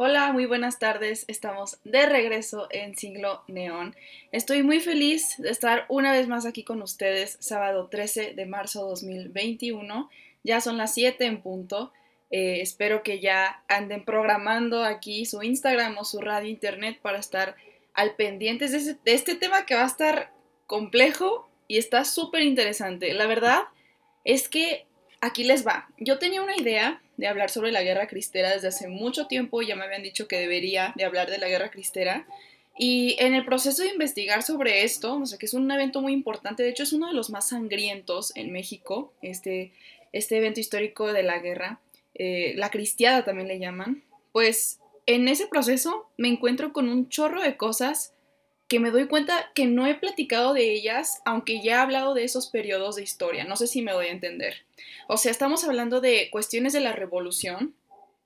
Hola, muy buenas tardes. Estamos de regreso en Siglo Neón. Estoy muy feliz de estar una vez más aquí con ustedes, sábado 13 de marzo 2021. Ya son las 7 en punto. Eh, espero que ya anden programando aquí su Instagram o su radio internet para estar al pendiente de, de este tema que va a estar complejo y está súper interesante. La verdad es que aquí les va. Yo tenía una idea de hablar sobre la guerra cristera desde hace mucho tiempo, ya me habían dicho que debería de hablar de la guerra cristera. Y en el proceso de investigar sobre esto, o sea, que es un evento muy importante, de hecho es uno de los más sangrientos en México, este, este evento histórico de la guerra, eh, la cristiada también le llaman, pues en ese proceso me encuentro con un chorro de cosas que me doy cuenta que no he platicado de ellas, aunque ya he hablado de esos periodos de historia. No sé si me doy a entender. O sea, estamos hablando de cuestiones de la revolución,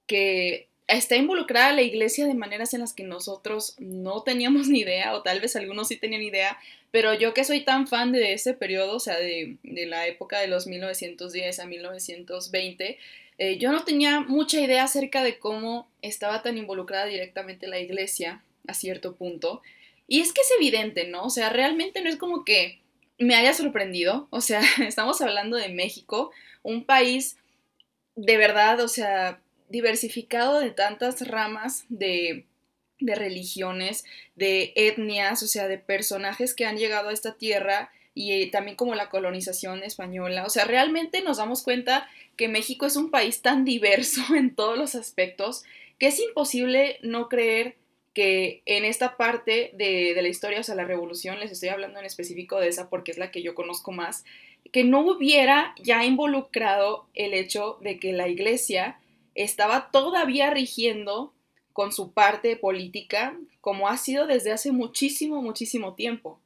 que está involucrada la iglesia de maneras en las que nosotros no teníamos ni idea, o tal vez algunos sí tenían idea, pero yo que soy tan fan de ese periodo, o sea, de, la época de los 1910 a 1920, eh, yo no tenía mucha idea acerca de cómo estaba tan involucrada directamente la iglesia a cierto punto. Y es que es evidente, ¿no? O sea, realmente no es como que me haya sorprendido. O sea, estamos hablando de México, un país de verdad, o sea, diversificado de tantas ramas de, de religiones, de etnias, o sea, de personajes que han llegado a esta tierra y eh, también como la colonización española. O sea, realmente nos damos cuenta que México es un país tan diverso en todos los aspectos que es imposible no creer que en esta parte de, la historia, o sea, la revolución, les estoy hablando en específico de esa porque es la que yo conozco más, que no hubiera ya involucrado el hecho de que la iglesia estaba todavía rigiendo con su parte política, como ha sido desde hace muchísimo, muchísimo tiempo.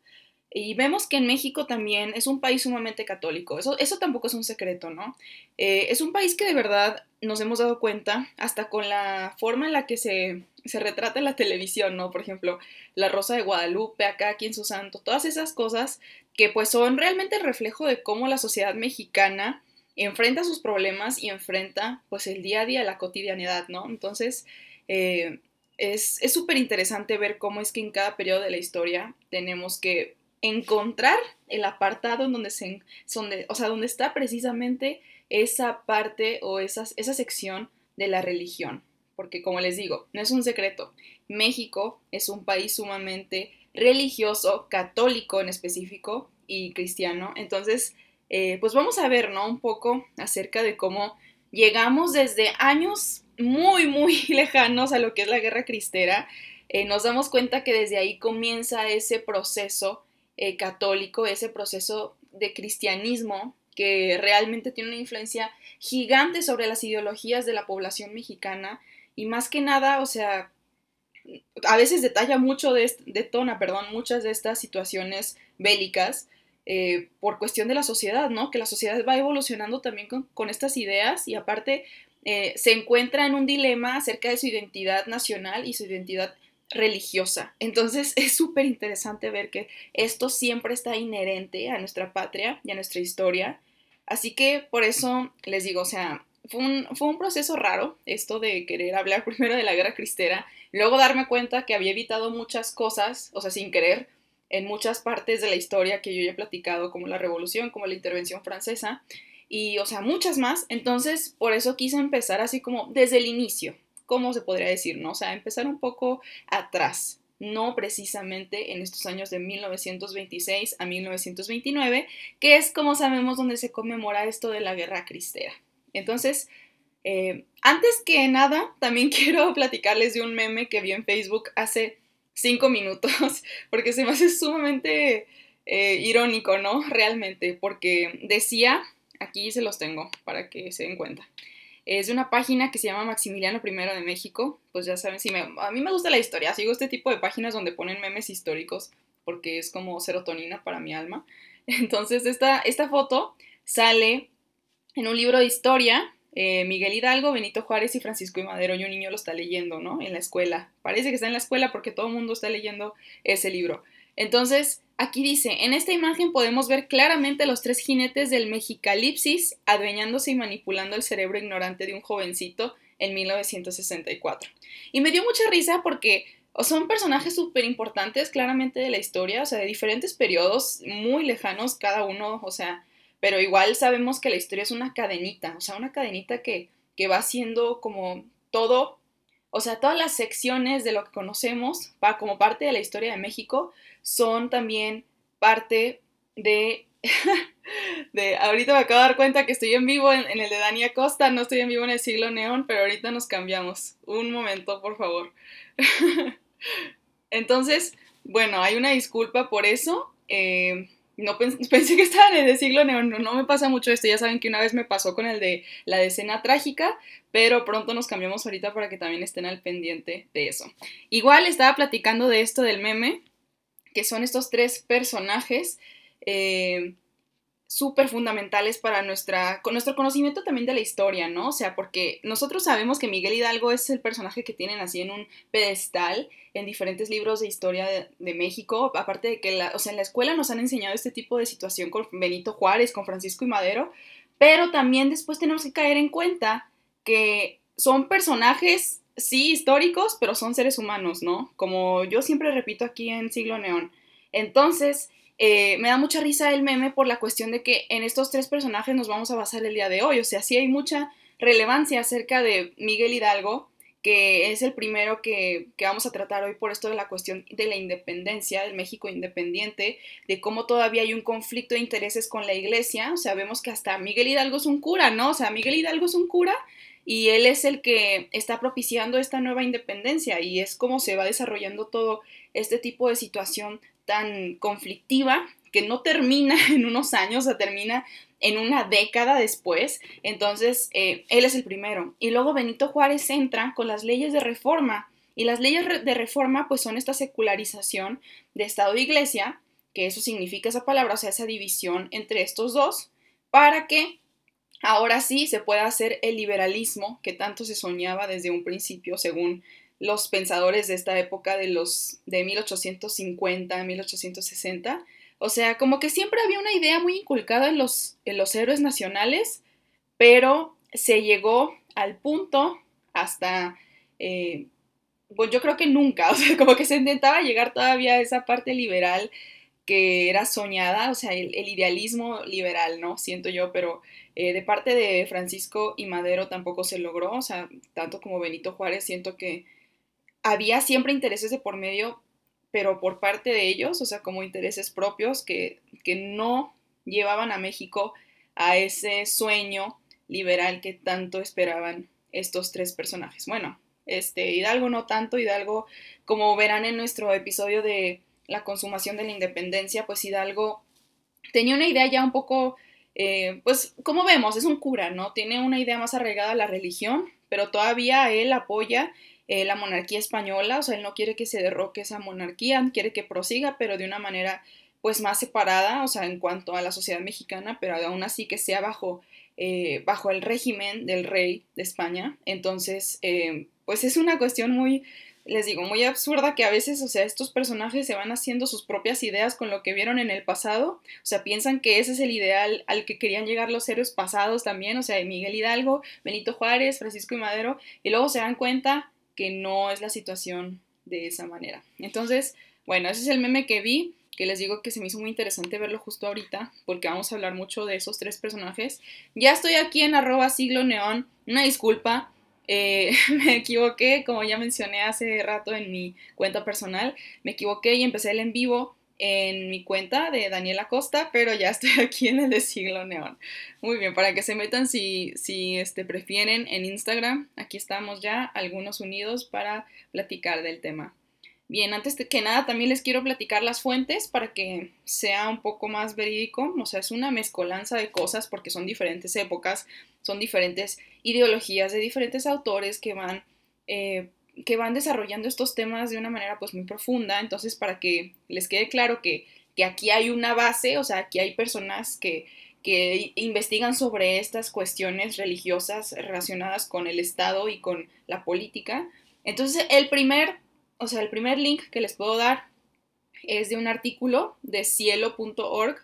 Y vemos que en México también es un país sumamente católico. Eso, eso tampoco es un secreto, ¿no? Eh, es un país que de verdad nos hemos dado cuenta, hasta con la forma en la que se, se retrata en la televisión, ¿no? Por ejemplo, La Rosa de Guadalupe, acá, aquí en su santo, todas esas cosas que pues son realmente el reflejo de cómo la sociedad mexicana enfrenta sus problemas y enfrenta pues el día a día, la cotidianidad, ¿no? Entonces, eh, es súper interesante ver cómo es que en cada periodo de la historia tenemos que encontrar el apartado en donde se, donde, o sea, está precisamente esa parte o esa sección de la religión. Porque como les digo, no es un secreto, México es un país sumamente religioso, católico en específico y cristiano. Entonces, eh, pues vamos a ver, ¿no? Un poco acerca de cómo llegamos desde años muy, muy lejanos a lo que es la guerra cristera. Eh, nos damos cuenta que desde ahí comienza ese proceso eh, católico, ese proceso de cristianismo que realmente tiene una influencia gigante sobre las ideologías de la población mexicana y más que nada, o sea, a veces detalla mucho, de, detona, perdón, muchas de estas situaciones bélicas eh, por cuestión de la sociedad, ¿no? Que la sociedad va evolucionando también con, estas ideas y aparte eh, se encuentra en un dilema acerca de su identidad nacional y su identidad religiosa. Entonces es súper interesante ver que esto siempre está inherente a nuestra patria y a nuestra historia. Así que por eso les digo, o sea, fue un, proceso raro esto de querer hablar primero de la guerra cristera, luego darme cuenta que había evitado muchas cosas, o sea, sin querer, en muchas partes de la historia que yo ya he platicado, como la revolución, como la intervención francesa, y, o sea, muchas más. Entonces, por eso quise empezar así como desde el inicio, ¿cómo se podría decir? ¿no? O sea, empezar un poco atrás, no precisamente en estos años de 1926 a 1929, que es como sabemos donde se conmemora esto de la guerra cristera. Entonces, eh, antes que nada, también quiero platicarles de un meme que vi en Facebook hace cinco minutos, porque se me hace sumamente eh, irónico, ¿no? Realmente, porque decía, aquí se los tengo para que se den cuenta. Es de una página que se llama Maximiliano I de México. Pues ya saben, si a mí me gusta la historia, sigo este tipo de páginas donde ponen memes históricos porque es como serotonina para mi alma. Entonces, esta, esta foto sale en un libro de historia. Eh, Miguel Hidalgo, Benito Juárez y Francisco y Madero, y un niño lo está leyendo, ¿no? En la escuela. Parece que está en la escuela porque todo el mundo está leyendo ese libro. Entonces, aquí dice, en esta imagen podemos ver claramente los tres jinetes del mexicalipsis adueñándose y manipulando el cerebro ignorante de un jovencito en 1964. Y me dio mucha risa porque son personajes súper importantes claramente de la historia, o sea, de diferentes periodos muy lejanos cada uno, o sea, pero igual sabemos que la historia es una cadenita, o sea, una cadenita que, que va siendo como todo, o sea, todas las secciones de lo que conocemos como parte de la historia de México son también parte de, de, ahorita me acabo de dar cuenta que estoy en vivo en, en el de Dani Acosta, no estoy en vivo en el siglo neón, pero ahorita nos cambiamos. Un momento, por favor. Entonces, bueno, hay una disculpa por eso. Eh, no pensé, que estaba en el siglo neón, no, me pasa mucho esto, ya saben que una vez me pasó con el de la decena trágica, pero pronto nos cambiamos ahorita para que también estén al pendiente de eso. Igual estaba platicando de esto del meme, que son estos tres personajes eh, súper fundamentales para nuestra, nuestro conocimiento también de la historia, ¿no? O sea, porque nosotros sabemos que Miguel Hidalgo es el personaje que tienen así en un pedestal en diferentes libros de historia de, México, aparte de que, la, o sea, en la escuela nos han enseñado este tipo de situación con Benito Juárez, con Francisco y Madero, pero también después tenemos que caer en cuenta que son personajes, sí, históricos, pero son seres humanos, ¿no? Como yo siempre repito aquí en Siglo Neón. Entonces, eh, me da mucha risa el meme por la cuestión de que en estos tres personajes nos vamos a basar el día de hoy. O sea, sí hay mucha relevancia acerca de Miguel Hidalgo, que es el primero que, vamos a tratar hoy por esto de la cuestión de la independencia, del México independiente, de cómo todavía hay un conflicto de intereses con la iglesia. O sea, vemos que hasta Miguel Hidalgo es un cura, ¿no? O sea, Miguel Hidalgo es un cura y él es el que está propiciando esta nueva independencia y es como se va desarrollando todo este tipo de situación tan conflictiva que no termina en unos años, o termina en una década después. Entonces, eh, él es el primero. Y luego Benito Juárez entra con las leyes de reforma. Y las leyes de reforma, pues son esta secularización de Estado e Iglesia, que eso significa esa palabra, o sea, esa división entre estos dos, para que ahora sí se pueda hacer el liberalismo que tanto se soñaba desde un principio, según los pensadores de esta época de los de 1850, 1860. O sea, como que siempre había una idea muy inculcada en los, en los héroes nacionales, pero se llegó al punto hasta, eh, pues yo creo que nunca, o como que se intentaba llegar todavía a esa parte liberal que era soñada, o sea, el, idealismo liberal, ¿no? Siento yo, pero eh, de parte de Francisco y Madero tampoco se logró, o sea, tanto como Benito Juárez, siento que había siempre intereses de por medio, pero por parte de ellos, o sea, como intereses propios que, que no llevaban a México a ese sueño liberal que tanto esperaban estos tres personajes. Bueno, este Hidalgo no tanto, Hidalgo, como verán en nuestro episodio de la consumación de la independencia, pues Hidalgo tenía una idea ya un poco, eh, pues como vemos, es un cura, ¿no? Tiene una idea más arraigada a la religión, pero todavía él apoya eh, la monarquía española, o sea, él no quiere que se derroque esa monarquía, quiere que prosiga, pero de una manera pues más separada, o sea, en cuanto a la sociedad mexicana, pero aún así que sea bajo, eh, bajo el régimen del rey de España. Entonces, pues es una cuestión muy, les digo, muy absurda que a veces, o sea, estos personajes se van haciendo sus propias ideas con lo que vieron en el pasado, o sea, piensan que ese es el ideal al que querían llegar los héroes pasados también, o sea, Miguel Hidalgo, Benito Juárez, Francisco y Madero, y luego se dan cuenta que no es la situación de esa manera. Entonces, bueno, ese es el meme que vi, que les digo que se me hizo muy interesante verlo justo ahorita, porque vamos a hablar mucho de esos tres personajes. Ya estoy aquí en arroba siglo neón, una disculpa, eh, me equivoqué, como ya mencioné hace rato en mi cuenta personal, me equivoqué y empecé el en vivo en mi cuenta de Daniela Costa, pero ya estoy aquí en el de Siglo Neón. Muy bien, para que se metan si, si este, prefieren en Instagram, aquí estamos ya, algunos unidos para platicar del tema. Bien, antes de que nada también les quiero platicar las fuentes para que sea un poco más verídico, o sea, es una mezcolanza de cosas porque son diferentes épocas, son diferentes ideologías de diferentes autores que van eh, que van desarrollando estos temas de una manera pues muy profunda, entonces para que les quede claro que, aquí hay una base, o sea, aquí hay personas que, que investigan sobre estas cuestiones religiosas relacionadas con el Estado y con la política. Entonces, el primer, o sea, el primer link que les puedo dar es de un artículo de cielo.org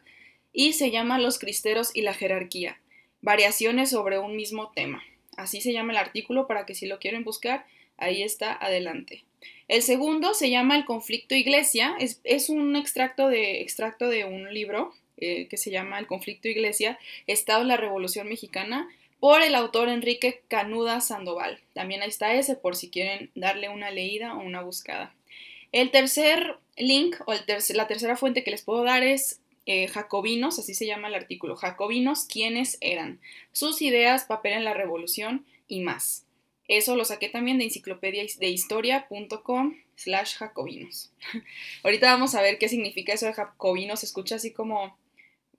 y se llama Los cristeros y la jerarquía, variaciones sobre un mismo tema. así se llama el artículo para que si lo quieren buscar, ahí está adelante. El segundo se llama El conflicto iglesia, es, un extracto de, extracto de un libro eh, que se llama El conflicto iglesia, Estado en la Revolución Mexicana, por el autor Enrique Canuda Sandoval. También ahí está ese por si quieren darle una leída o una buscada. El tercer link o la tercera fuente que les puedo dar es eh, Jacobinos, así se llama el artículo. Jacobinos, ¿quiénes eran? Sus ideas, papel en la revolución y más. Eso lo saqué también de enciclopedia de historia.com slash jacobinos. Ahorita vamos a ver qué significa eso de jacobinos. Se escucha así como,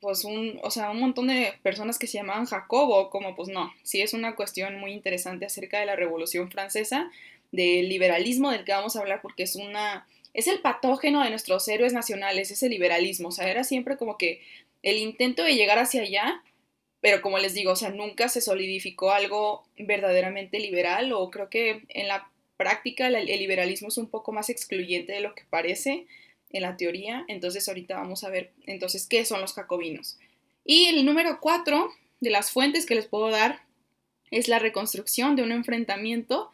pues un, o sea, un montón de personas que se llamaban Jacobo, como pues no. Sí es una cuestión muy interesante acerca de la Revolución Francesa, del liberalismo del que vamos a hablar porque es una, es el patógeno de nuestros héroes nacionales, es el liberalismo. O sea, era siempre como que el intento de llegar hacia allá pero como les digo, o sea, nunca se solidificó algo verdaderamente liberal o creo que en la práctica el, liberalismo es un poco más excluyente de lo que parece en la teoría. Entonces ahorita vamos a ver entonces qué son los jacobinos. Y el número cuatro de las fuentes que les puedo dar es la reconstrucción de un enfrentamiento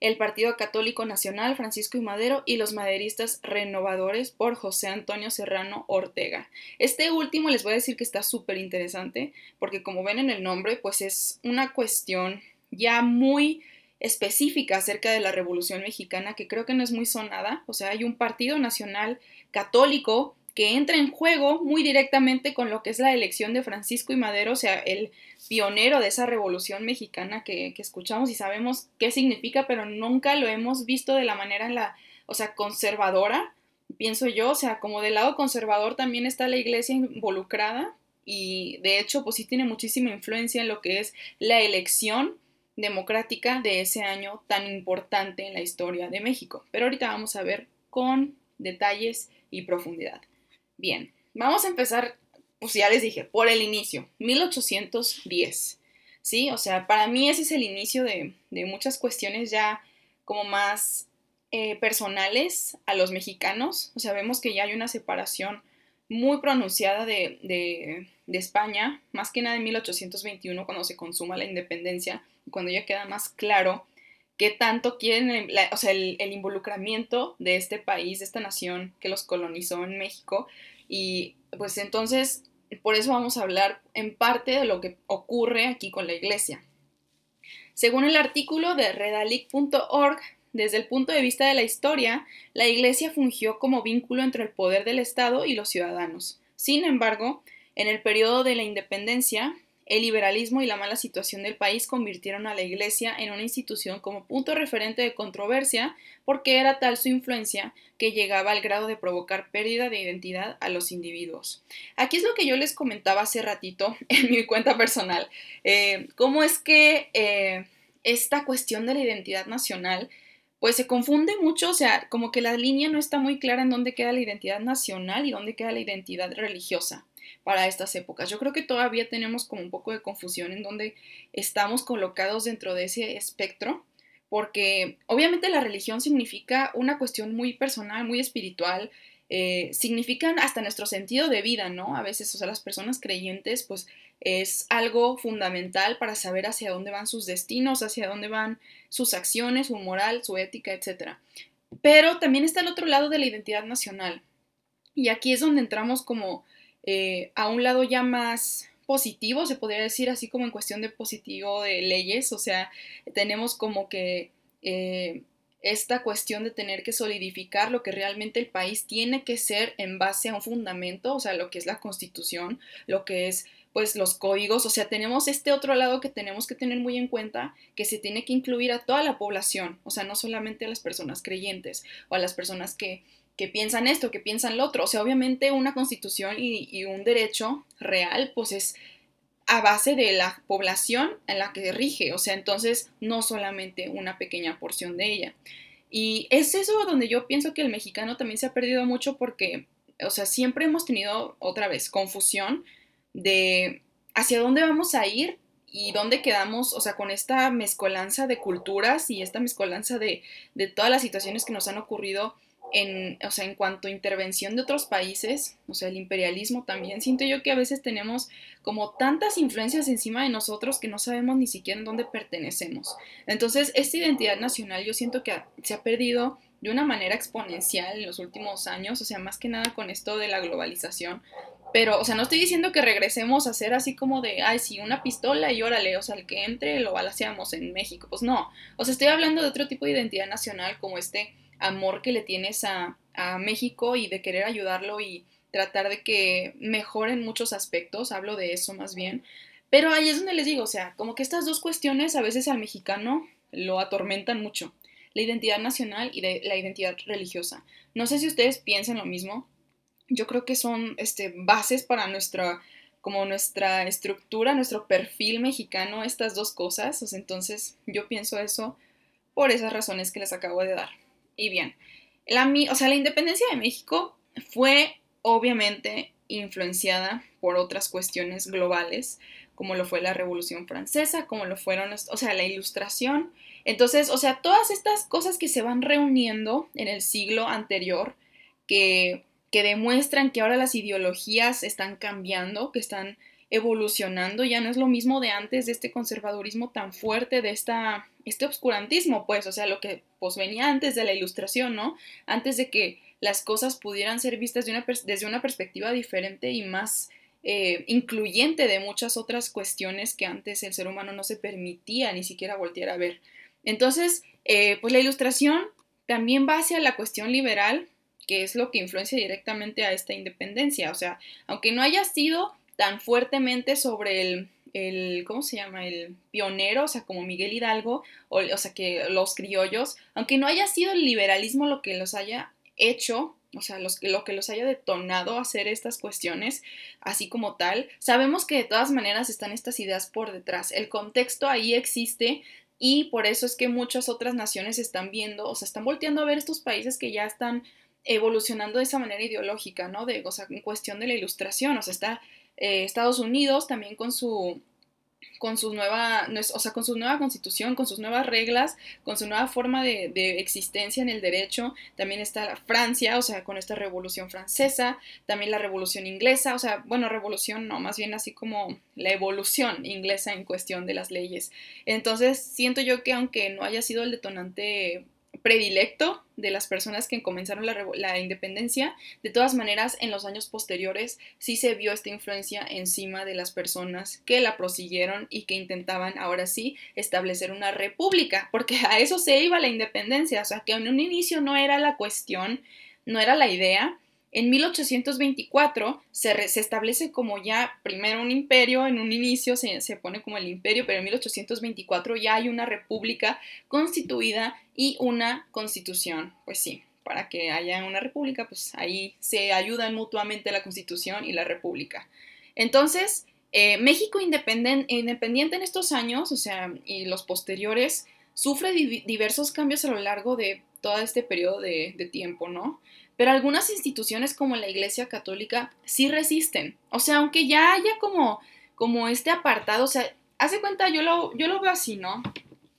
el Partido Católico Nacional Francisco y Madero y los maderistas renovadores por José Antonio Serrano Ortega. Este último les voy a decir que está súper interesante porque como ven en el nombre, pues es una cuestión ya muy específica acerca de la Revolución Mexicana que creo que no es muy sonada. O sea, hay un Partido Nacional Católico que entra en juego muy directamente con lo que es la elección de Francisco y Madero, o sea, el pionero de esa revolución mexicana que, escuchamos y sabemos qué significa, pero nunca lo hemos visto de la manera en la, o sea, conservadora, pienso yo, o sea, como del lado conservador también está la iglesia involucrada y de hecho, pues sí tiene muchísima influencia en lo que es la elección democrática de ese año tan importante en la historia de México. Pero ahorita vamos a ver con detalles y profundidad. Bien, vamos a empezar, pues ya les dije, por el inicio, 1810. ¿Sí? O sea, para mí ese es el inicio de, muchas cuestiones ya como más eh, personales a los mexicanos. O sea, vemos que ya hay una separación muy pronunciada de, de, España, más que nada en 1821, cuando se consuma la independencia, cuando ya queda más claro qué tanto quieren, o sea, el, el, involucramiento de este país, de esta nación que los colonizó en México. Y pues entonces, por eso vamos a hablar en parte de lo que ocurre aquí con la iglesia. Según el artículo de redalic.org, desde el punto de vista de la historia, la iglesia fungió como vínculo entre el poder del Estado y los ciudadanos. Sin embargo, en el periodo de la independencia, el liberalismo y la mala situación del país convirtieron a la Iglesia en una institución como punto referente de controversia porque era tal su influencia que llegaba al grado de provocar pérdida de identidad a los individuos. Aquí es lo que yo les comentaba hace ratito en mi cuenta personal. Eh, ¿Cómo es que eh, esta cuestión de la identidad nacional pues se confunde mucho, o sea, como que la línea no está muy clara en dónde queda la identidad nacional y dónde queda la identidad religiosa para estas épocas. Yo creo que todavía tenemos como un poco de confusión en donde estamos colocados dentro de ese espectro, porque obviamente la religión significa una cuestión muy personal, muy espiritual, eh, significan hasta nuestro sentido de vida, ¿no? A veces, o sea, las personas creyentes, pues es algo fundamental para saber hacia dónde van sus destinos, hacia dónde van sus acciones, su moral, su ética, etc. Pero también está el otro lado de la identidad nacional. Y aquí es donde entramos como eh, a un lado ya más positivo, se podría decir así como en cuestión de positivo de leyes, o sea, tenemos como que eh, esta cuestión de tener que solidificar lo que realmente el país tiene que ser en base a un fundamento, o sea, lo que es la constitución, lo que es pues los códigos, o sea, tenemos este otro lado que tenemos que tener muy en cuenta, que se tiene que incluir a toda la población, o sea, no solamente a las personas creyentes o a las personas que que piensan esto, que piensan lo otro. O sea, obviamente una constitución y, un derecho real, pues es a base de la población en la que rige, o sea, entonces no solamente una pequeña porción de ella. Y es eso donde yo pienso que el mexicano también se ha perdido mucho porque, o sea, siempre hemos tenido otra vez confusión de hacia dónde vamos a ir y dónde quedamos, o sea, con esta mezcolanza de culturas y esta mezcolanza de, de todas las situaciones que nos han ocurrido en, o sea, en cuanto a intervención de otros países, o sea, el imperialismo también, siento yo que a veces tenemos como tantas influencias encima de nosotros que no sabemos ni siquiera en dónde pertenecemos. Entonces, esta identidad nacional yo siento que se ha perdido de una manera exponencial en los últimos años, o sea, más que nada con esto de la globalización. Pero, o sea, no estoy diciendo que regresemos a ser así como de, ay, sí, una pistola y órale, o sea, el que entre lo balaseamos en México. Pues no, o sea, estoy hablando de otro tipo de identidad nacional como este amor que le tienes a, a México y de querer ayudarlo y tratar de que mejore en muchos aspectos, hablo de eso más bien. Pero ahí es donde les digo, o sea, como que estas dos cuestiones a veces al mexicano lo atormentan mucho la identidad nacional y de la identidad religiosa. No sé si ustedes piensan lo mismo. Yo creo que son este, bases para nuestra, como nuestra estructura, nuestro perfil mexicano, estas dos cosas. entonces yo pienso eso por esas razones que les acabo de dar. Y bien, la, o sea, la independencia de México fue obviamente influenciada por otras cuestiones globales, como lo fue la Revolución Francesa, como lo fueron, o sea, la Ilustración. Entonces, o sea, todas estas cosas que se van reuniendo en el siglo anterior, que, que demuestran que ahora las ideologías están cambiando, que están evolucionando, ya no es lo mismo de antes, de este conservadurismo tan fuerte, de esta, este obscurantismo, pues, o sea, lo que pues venía antes de la ilustración, ¿no? Antes de que las cosas pudieran ser vistas de una, desde una perspectiva diferente y más eh, incluyente de muchas otras cuestiones que antes el ser humano no se permitía ni siquiera voltear a ver. Entonces, eh, pues la ilustración también va hacia la cuestión liberal, que es lo que influencia directamente a esta independencia. O sea, aunque no haya sido tan fuertemente sobre el, el, ¿cómo se llama? El pionero, o sea, como Miguel Hidalgo, o, sea, que los criollos, aunque no haya sido el liberalismo lo que los haya hecho o sea, los, lo que los haya detonado a hacer estas cuestiones, así como tal, sabemos que de todas maneras están estas ideas por detrás. El contexto ahí existe y por eso es que muchas otras naciones están viendo, o sea, están volteando a ver estos países que ya están evolucionando de esa manera ideológica, ¿no? De, o sea, en cuestión de la ilustración, o sea, está eh, Estados Unidos también con su con su nueva, o sea, con su nueva constitución, con sus nuevas reglas, con su nueva forma de, existencia en el derecho. También está Francia, o sea, con esta revolución francesa, también la revolución inglesa, o sea, bueno, revolución no, más bien así como la evolución inglesa en cuestión de las leyes. Entonces, siento yo que aunque no haya sido el detonante predilecto de las personas que comenzaron la, independencia. De todas maneras, en los años posteriores sí se vio esta influencia encima de las personas que la prosiguieron y que intentaban ahora sí establecer una república, porque a eso se iba la independencia, o sea que en un inicio no era la cuestión, no era la idea, en 1824 se, se, establece como ya primero un imperio, en un inicio se, se, pone como el imperio, pero en 1824 ya hay una república constituida y una constitución. Pues sí, para que haya una república, pues ahí se ayudan mutuamente la constitución y la república. Entonces, eh, México independiente en estos años, o sea, y los posteriores, sufre diversos cambios a lo largo de todo este periodo de, de tiempo, ¿no? Pero algunas instituciones como la Iglesia Católica sí resisten. O sea, aunque ya haya como, como este apartado, o sea, hace cuenta, yo lo, yo lo veo así, ¿no?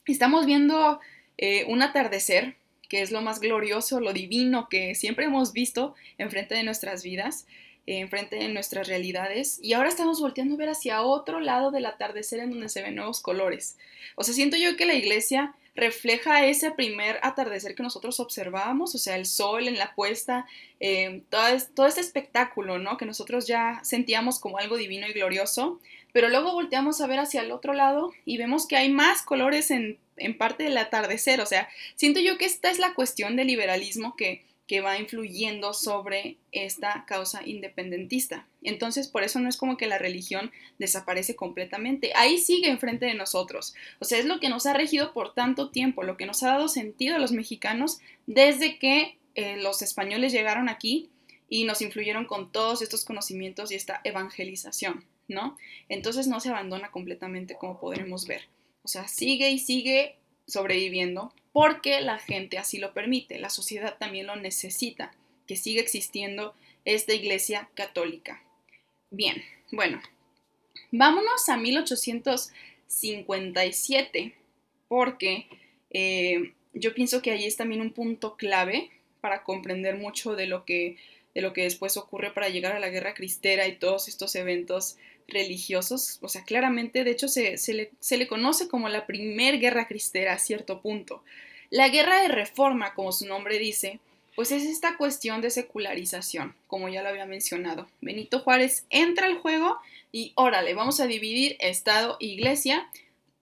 Estamos viendo eh, un atardecer, que es lo más glorioso, lo divino que siempre hemos visto enfrente de nuestras vidas, eh, enfrente de nuestras realidades, y ahora estamos volteando a ver hacia otro lado del atardecer en donde se ven nuevos colores. O sea, siento yo que la iglesia refleja ese primer atardecer que nosotros observábamos, o sea, el sol en la puesta, eh, todo, este espectáculo, ¿no? Que nosotros ya sentíamos como algo divino y glorioso, pero luego volteamos a ver hacia el otro lado y vemos que hay más colores en parte del atardecer, o sea, siento yo que esta es la cuestión del liberalismo que que va influyendo sobre esta causa independentista. Entonces, por eso no es como que la religión desaparece completamente. Ahí sigue enfrente de nosotros. O sea, es lo que nos ha regido por tanto tiempo, lo que nos ha dado sentido a los mexicanos desde que eh, los españoles llegaron aquí y nos influyeron con todos estos conocimientos y esta evangelización, ¿no? Entonces no se abandona completamente como podremos ver. O sea, sigue y sigue sobreviviendo porque la gente así lo permite, la sociedad también lo necesita, que siga existiendo esta iglesia católica. Bien, bueno, vámonos a 1857, porque eh, yo pienso que ahí es también un punto clave para comprender mucho de lo que, de lo que después ocurre para llegar a la guerra cristera y todos estos eventos religiosos. O sea, claramente, de hecho, se, le, se le conoce como la primer guerra cristera a cierto punto. La guerra de reforma, como su nombre dice, pues es esta cuestión de secularización, como ya lo había mencionado. Benito Juárez entra al juego y órale, vamos a dividir Estado e Iglesia.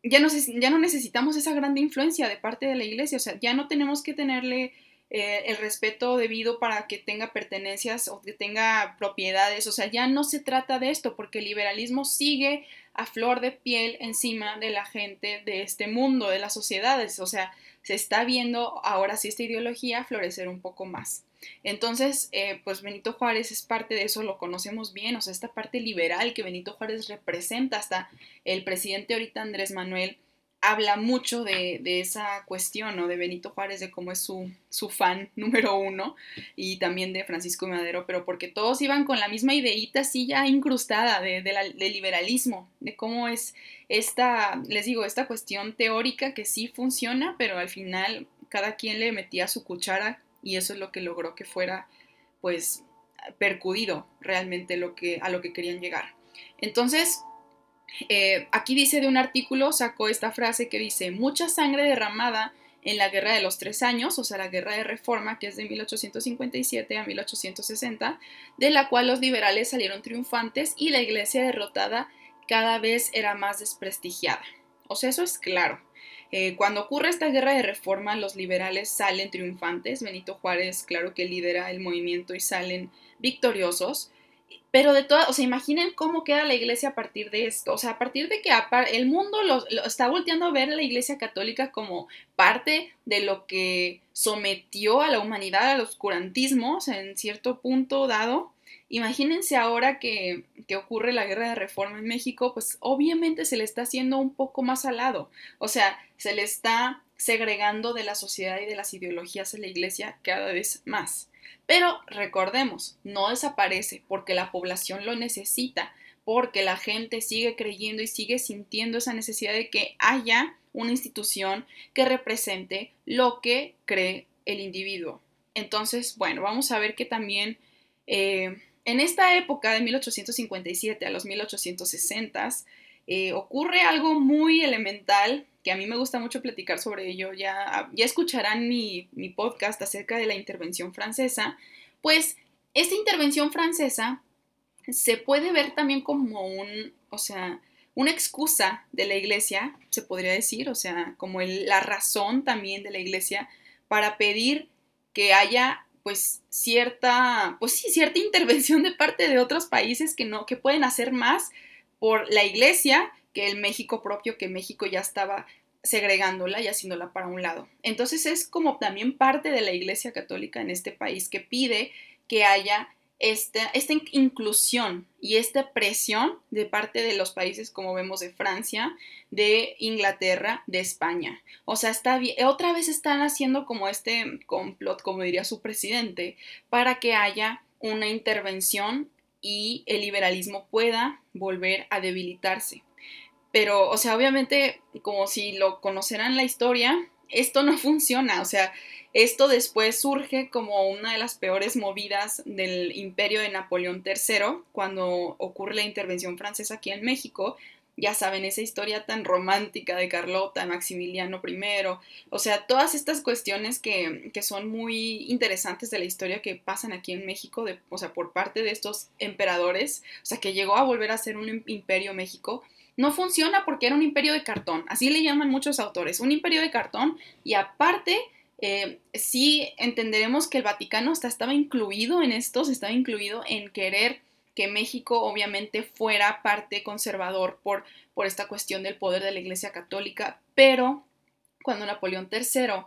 Ya no, ya no necesitamos esa grande influencia de parte de la Iglesia, o sea, ya no tenemos que tenerle eh, el respeto debido para que tenga pertenencias o que tenga propiedades, o sea, ya no se trata de esto, porque el liberalismo sigue a flor de piel encima de la gente de este mundo, de las sociedades, o sea, se está viendo ahora sí esta ideología florecer un poco más. Entonces, eh, pues Benito Juárez es parte de eso, lo conocemos bien, o sea, esta parte liberal que Benito Juárez representa, hasta el presidente ahorita Andrés Manuel habla mucho de, esa cuestión, ¿no? De Benito Juárez, de cómo es su, su, fan número uno, y también de Francisco Madero, pero porque todos iban con la misma ideita así ya incrustada de, de liberalismo, de cómo es esta, les digo, esta cuestión teórica que sí funciona, pero al final cada quien le metía su cuchara y eso es lo que logró que fuera, pues, percudido realmente lo que, a lo que querían llegar. Entonces, eh, aquí dice de un artículo, sacó esta frase que dice, mucha sangre derramada en la Guerra de los Tres Años, o sea, la Guerra de Reforma, que es de 1857 a 1860, de la cual los liberales salieron triunfantes y la Iglesia derrotada cada vez era más desprestigiada. O sea, eso es claro. Eh, cuando ocurre esta guerra de reforma, los liberales salen triunfantes. Benito Juárez, claro que lidera el movimiento y salen victoriosos. Pero de todas, o sea, imaginen cómo queda la iglesia a partir de esto. O sea, a partir de que el mundo lo, está volteando a ver a la iglesia católica como parte de lo que sometió a la humanidad al oscurantismo, en cierto punto dado. Imagínense ahora que, ocurre la guerra de reforma en México, pues obviamente se le está haciendo un poco más al lado. O sea, se le está segregando de la sociedad y de las ideologías de la iglesia cada vez más. Pero recordemos, no desaparece porque la población lo necesita, porque la gente sigue creyendo y sigue sintiendo esa necesidad de que haya una institución que represente lo que cree el individuo. Entonces, bueno, vamos a ver que también eh, en esta época de 1857 a los 1860 eh, ocurre algo muy elemental que a mí me gusta mucho platicar sobre ello. Ya, ya escucharán mi, mi podcast acerca de la intervención francesa. Pues esta intervención francesa se puede ver también como un, o sea, una excusa de la iglesia, se podría decir, o sea, como la razón también de la iglesia para pedir que haya pues cierta, pues sí, cierta intervención de parte de otros países que no, que pueden hacer más por la iglesia que el México propio, que México ya estaba segregándola y haciéndola para un lado. Entonces es como también parte de la iglesia católica en este país que pide que haya esta, esta inclusión y esta presión de parte de los países como vemos de Francia, de Inglaterra, de España. O sea, está otra vez están haciendo como este complot, como diría su presidente, para que haya una intervención y el liberalismo pueda volver a debilitarse. Pero, o sea, obviamente, como si lo conocerán la historia, esto no funciona. O sea, esto después surge como una de las peores movidas del imperio de Napoleón III, cuando ocurre la intervención francesa aquí en México. Ya saben, esa historia tan romántica de Carlota, Maximiliano I, o sea, todas estas cuestiones que, que son muy interesantes de la historia que pasan aquí en México, de, o sea, por parte de estos emperadores, o sea, que llegó a volver a ser un imperio México, no funciona porque era un imperio de cartón, así le llaman muchos autores, un imperio de cartón y aparte eh, sí entenderemos que el Vaticano hasta estaba incluido en esto, estaba incluido en querer que México obviamente fuera parte conservador por, por esta cuestión del poder de la Iglesia Católica, pero cuando Napoleón III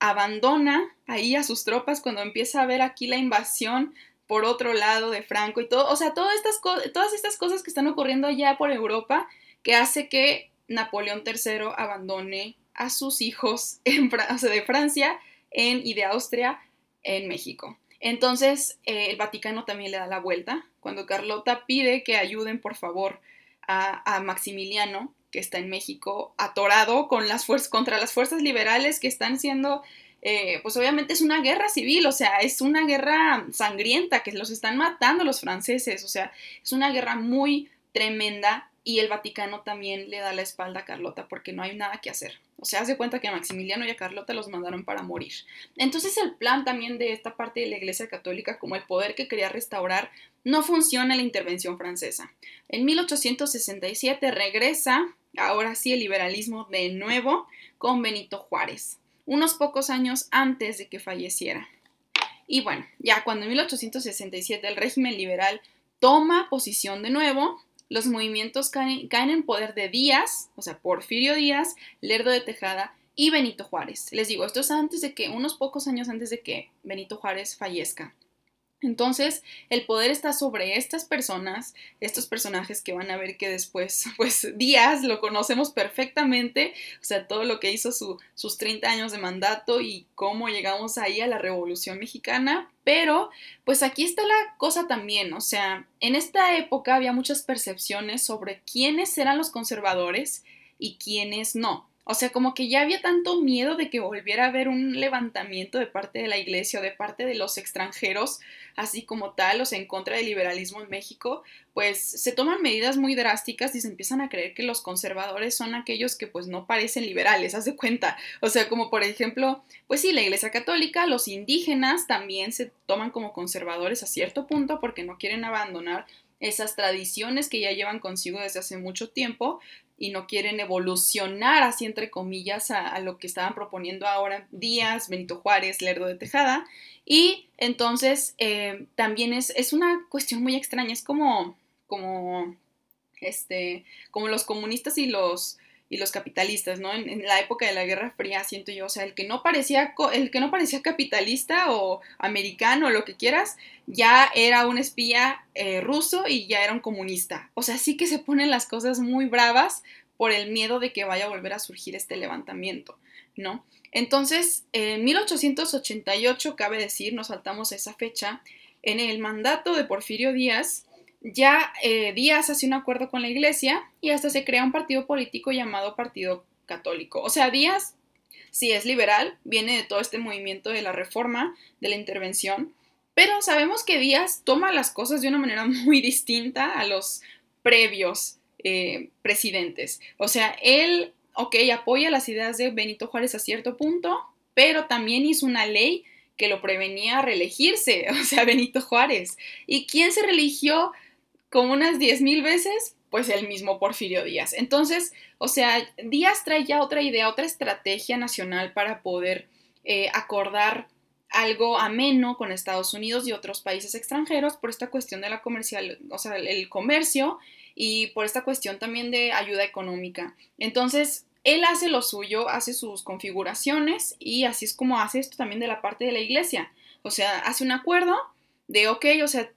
abandona ahí a sus tropas, cuando empieza a ver aquí la invasión por otro lado de Franco y todo, o sea, todas estas, todas estas cosas que están ocurriendo allá por Europa, que hace que Napoleón III abandone a sus hijos de Francia en, y de Austria en México. Entonces, eh, el Vaticano también le da la vuelta. Cuando Carlota pide que ayuden, por favor, a, Maximiliano, que está en México, atorado con las contra las fuerzas liberales que están siendo eh, pues obviamente es una guerra civil, o sea, es una guerra sangrienta que los están matando los franceses, o sea, es una guerra muy tremenda y el Vaticano también le da la espalda a Carlota porque no hay nada que hacer. O sea, hace cuenta que Maximiliano y a Carlota los mandaron para morir. Entonces el plan también de esta parte de la Iglesia Católica, como el poder que quería restaurar, no funciona en la intervención francesa. En 1867 regresa, ahora sí, el liberalismo de nuevo con Benito Juárez, unos pocos años antes de que falleciera. Y bueno, ya cuando en 1867 el régimen liberal toma posición de nuevo, los movimientos caen, en poder de Díaz, o sea, Porfirio Díaz, Lerdo de Tejada y Benito Juárez. Les digo, esto es antes de que, unos pocos años antes de que Benito Juárez fallezca. Entonces, el poder está sobre estas personas, estos personajes que van a ver que después, pues Díaz lo conocemos perfectamente, o sea, todo lo que hizo sus 30 años de mandato y cómo llegamos ahí a la Revolución Mexicana, pero pues aquí está la cosa también, o sea, en esta época había muchas percepciones sobre quiénes eran los conservadores y quiénes no. O sea, como que ya había tanto miedo de que volviera a haber un levantamiento de parte de la iglesia o de parte de los extranjeros, así como tal, o sea, en contra del liberalismo en México, pues se toman medidas muy drásticas y se empiezan a creer que los conservadores son aquellos que pues no parecen liberales, haz de cuenta. O sea, como por ejemplo, pues sí, la iglesia católica, los indígenas también se toman como conservadores a cierto punto porque no quieren abandonar esas tradiciones que ya llevan consigo desde hace mucho tiempo, y no quieren evolucionar así entre comillas a, lo que estaban proponiendo ahora Díaz, Benito Juárez, Lerdo de Tejada. Y entonces eh, también es, es, una cuestión muy extraña, es como, como, este, como los comunistas y los, y los capitalistas, ¿no? En, la época de la Guerra Fría, siento yo, o sea, el que no parecía, el que no parecía capitalista o americano lo que quieras, ya era un espía eh, ruso y ya era un comunista. O sea, sí que se ponen las cosas muy bravas por el miedo de que vaya a volver a surgir este levantamiento, ¿no? Entonces, en 1888, cabe decir, nos saltamos esa fecha, en el mandato de Porfirio Díaz, ya eh, Díaz hace un acuerdo con la iglesia y hasta se crea un partido político llamado Partido Católico. O sea, Díaz sí es liberal, viene de todo este movimiento de la reforma, de la intervención, pero sabemos que Díaz toma las cosas de una manera muy distinta a los previos eh, presidentes. O sea, él, ok, apoya las ideas de Benito Juárez a cierto punto, pero también hizo una ley que lo prevenía a reelegirse, o sea, Benito Juárez. ¿Y quién se religió como unas 10.000 veces, pues el mismo Porfirio Díaz. Entonces, o sea, Díaz trae ya otra idea, otra estrategia nacional para poder eh, acordar algo ameno con Estados Unidos y otros países extranjeros por esta cuestión de la comercial, o sea, el comercio y por esta cuestión también de ayuda económica. Entonces, él hace lo suyo, hace sus configuraciones y así es como hace esto también de la parte de la iglesia. O sea, hace un acuerdo de, ok, o sea,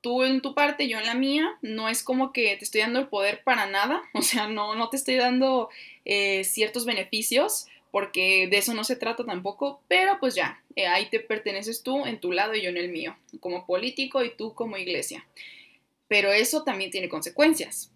tú en tu parte, yo en la mía, no es como que te estoy dando el poder para nada, o sea, no, no te estoy dando eh, ciertos beneficios, porque de eso no se trata tampoco, pero pues ya, eh, ahí te perteneces tú en tu lado y yo en el mío, como político y tú como iglesia. Pero eso también tiene consecuencias.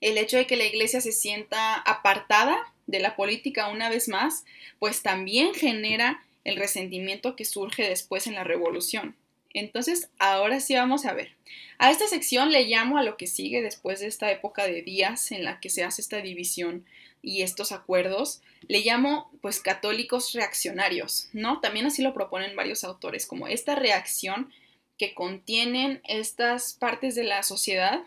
El hecho de que la iglesia se sienta apartada de la política una vez más, pues también genera el resentimiento que surge después en la revolución. Entonces, ahora sí vamos a ver. A esta sección le llamo a lo que sigue después de esta época de días en la que se hace esta división y estos acuerdos, le llamo pues católicos reaccionarios, ¿no? También así lo proponen varios autores, como esta reacción que contienen estas partes de la sociedad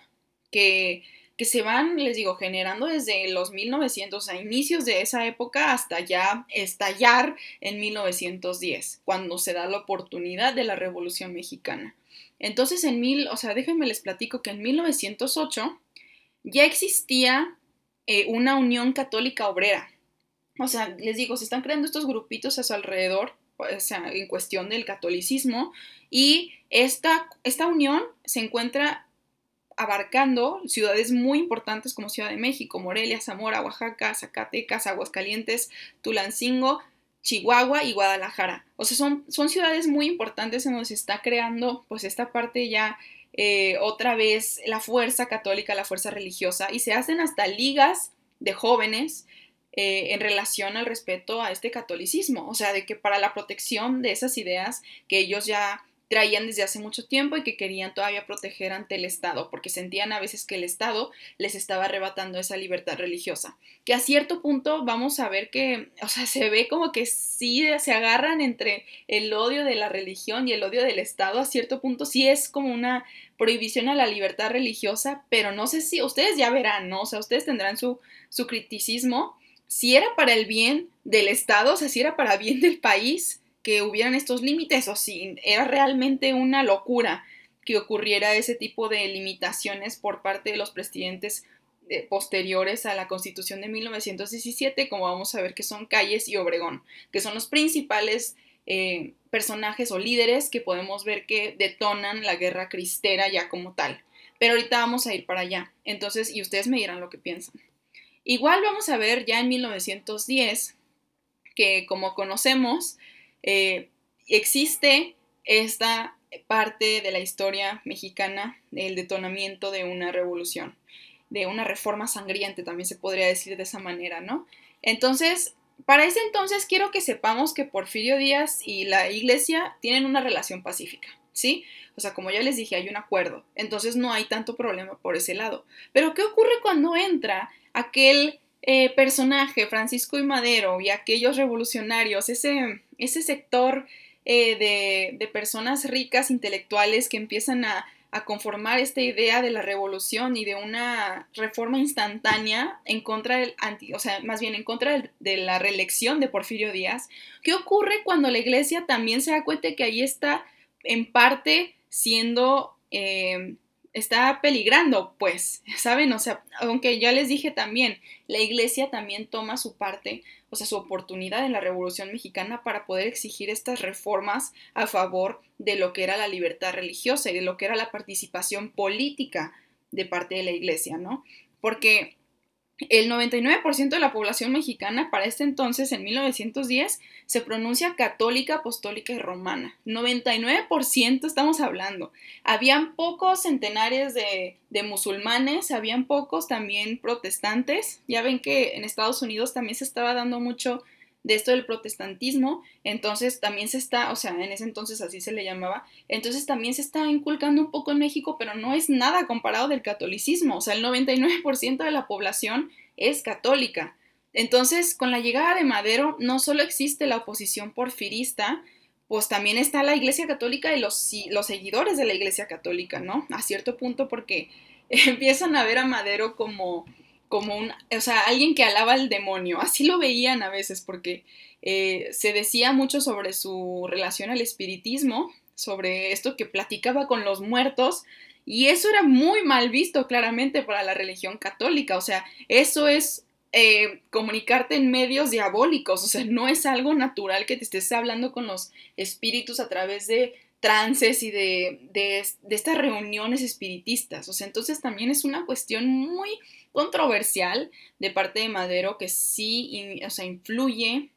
que que se van, les digo, generando desde los 1900, a inicios de esa época, hasta ya estallar en 1910, cuando se da la oportunidad de la Revolución Mexicana. Entonces, en mil, o sea, déjenme les platico que en 1908 ya existía eh, una unión católica obrera. O sea, les digo, se están creando estos grupitos a su alrededor, o sea, en cuestión del catolicismo, y esta, esta unión se encuentra abarcando ciudades muy importantes como Ciudad de México, Morelia, Zamora, Oaxaca, Zacatecas, Aguascalientes, Tulancingo, Chihuahua y Guadalajara. O sea, son, son ciudades muy importantes en donde se está creando pues esta parte ya eh, otra vez la fuerza católica, la fuerza religiosa y se hacen hasta ligas de jóvenes eh, en relación al respeto a este catolicismo, o sea, de que para la protección de esas ideas que ellos ya traían desde hace mucho tiempo y que querían todavía proteger ante el Estado, porque sentían a veces que el Estado les estaba arrebatando esa libertad religiosa. Que a cierto punto vamos a ver que, o sea, se ve como que sí se agarran entre el odio de la religión y el odio del Estado, a cierto punto sí es como una prohibición a la libertad religiosa, pero no sé si ustedes ya verán, ¿no? O sea, ustedes tendrán su, su criticismo, si era para el bien del Estado, o sea, si era para bien del país, que hubieran estos límites o si era realmente una locura que ocurriera ese tipo de limitaciones por parte de los presidentes eh, posteriores a la Constitución de 1917, como vamos a ver que son Calles y Obregón, que son los principales eh, personajes o líderes que podemos ver que detonan la guerra cristera ya como tal. Pero ahorita vamos a ir para allá. Entonces, y ustedes me dirán lo que piensan. Igual vamos a ver ya en 1910 que como conocemos, eh, existe esta parte de la historia mexicana, el detonamiento de una revolución, de una reforma sangriente, también se podría decir de esa manera, ¿no? Entonces, para ese entonces quiero que sepamos que Porfirio Díaz y la iglesia tienen una relación pacífica, ¿sí? O sea, como ya les dije, hay un acuerdo, entonces no hay tanto problema por ese lado. Pero ¿qué ocurre cuando entra aquel eh, personaje, Francisco y Madero, y aquellos revolucionarios, ese, ese sector eh, de, personas ricas, intelectuales, que empiezan a, conformar esta idea de la revolución y de una reforma instantánea en contra del anti, o sea, más bien en contra de la reelección de Porfirio Díaz. ¿Qué ocurre cuando la iglesia también se da cuenta que ahí está en parte siendo eh, está peligrando, pues, ¿saben? O sea, aunque ya les dije también, la iglesia también toma su parte, o sea, su oportunidad en la Revolución Mexicana para poder exigir estas reformas a favor de lo que era la libertad religiosa y de lo que era la participación política de parte de la iglesia, ¿no? Porque el 99% de la población mexicana para este entonces, en 1910, se pronuncia católica, apostólica y romana. 99% estamos hablando. Habían pocos centenares de, de, musulmanes, habían pocos también protestantes. Ya ven que en Estados Unidos también se estaba dando mucho de esto del protestantismo, entonces también se está, o sea, en ese entonces así se le llamaba, entonces también se está inculcando un poco en México, pero no es nada comparado del catolicismo, o sea, el 99% de la población es católica. Entonces, con la llegada de Madero, no solo existe la oposición porfirista, pues también está la Iglesia Católica y los, los seguidores de la Iglesia Católica, ¿no? A cierto punto porque empiezan a ver a Madero como como un, o sea, alguien que alaba al demonio. Así lo veían a veces porque eh, se decía mucho sobre su relación al espiritismo, sobre esto que platicaba con los muertos. Y eso era muy mal visto claramente para la religión católica. O sea, eso es eh, comunicarte en medios diabólicos. O sea, no es algo natural que te estés hablando con los espíritus a través de trances y de, de, de estas reuniones espiritistas. O sea, entonces también es una cuestión muy controversial de parte de Madero que sí o sea, influye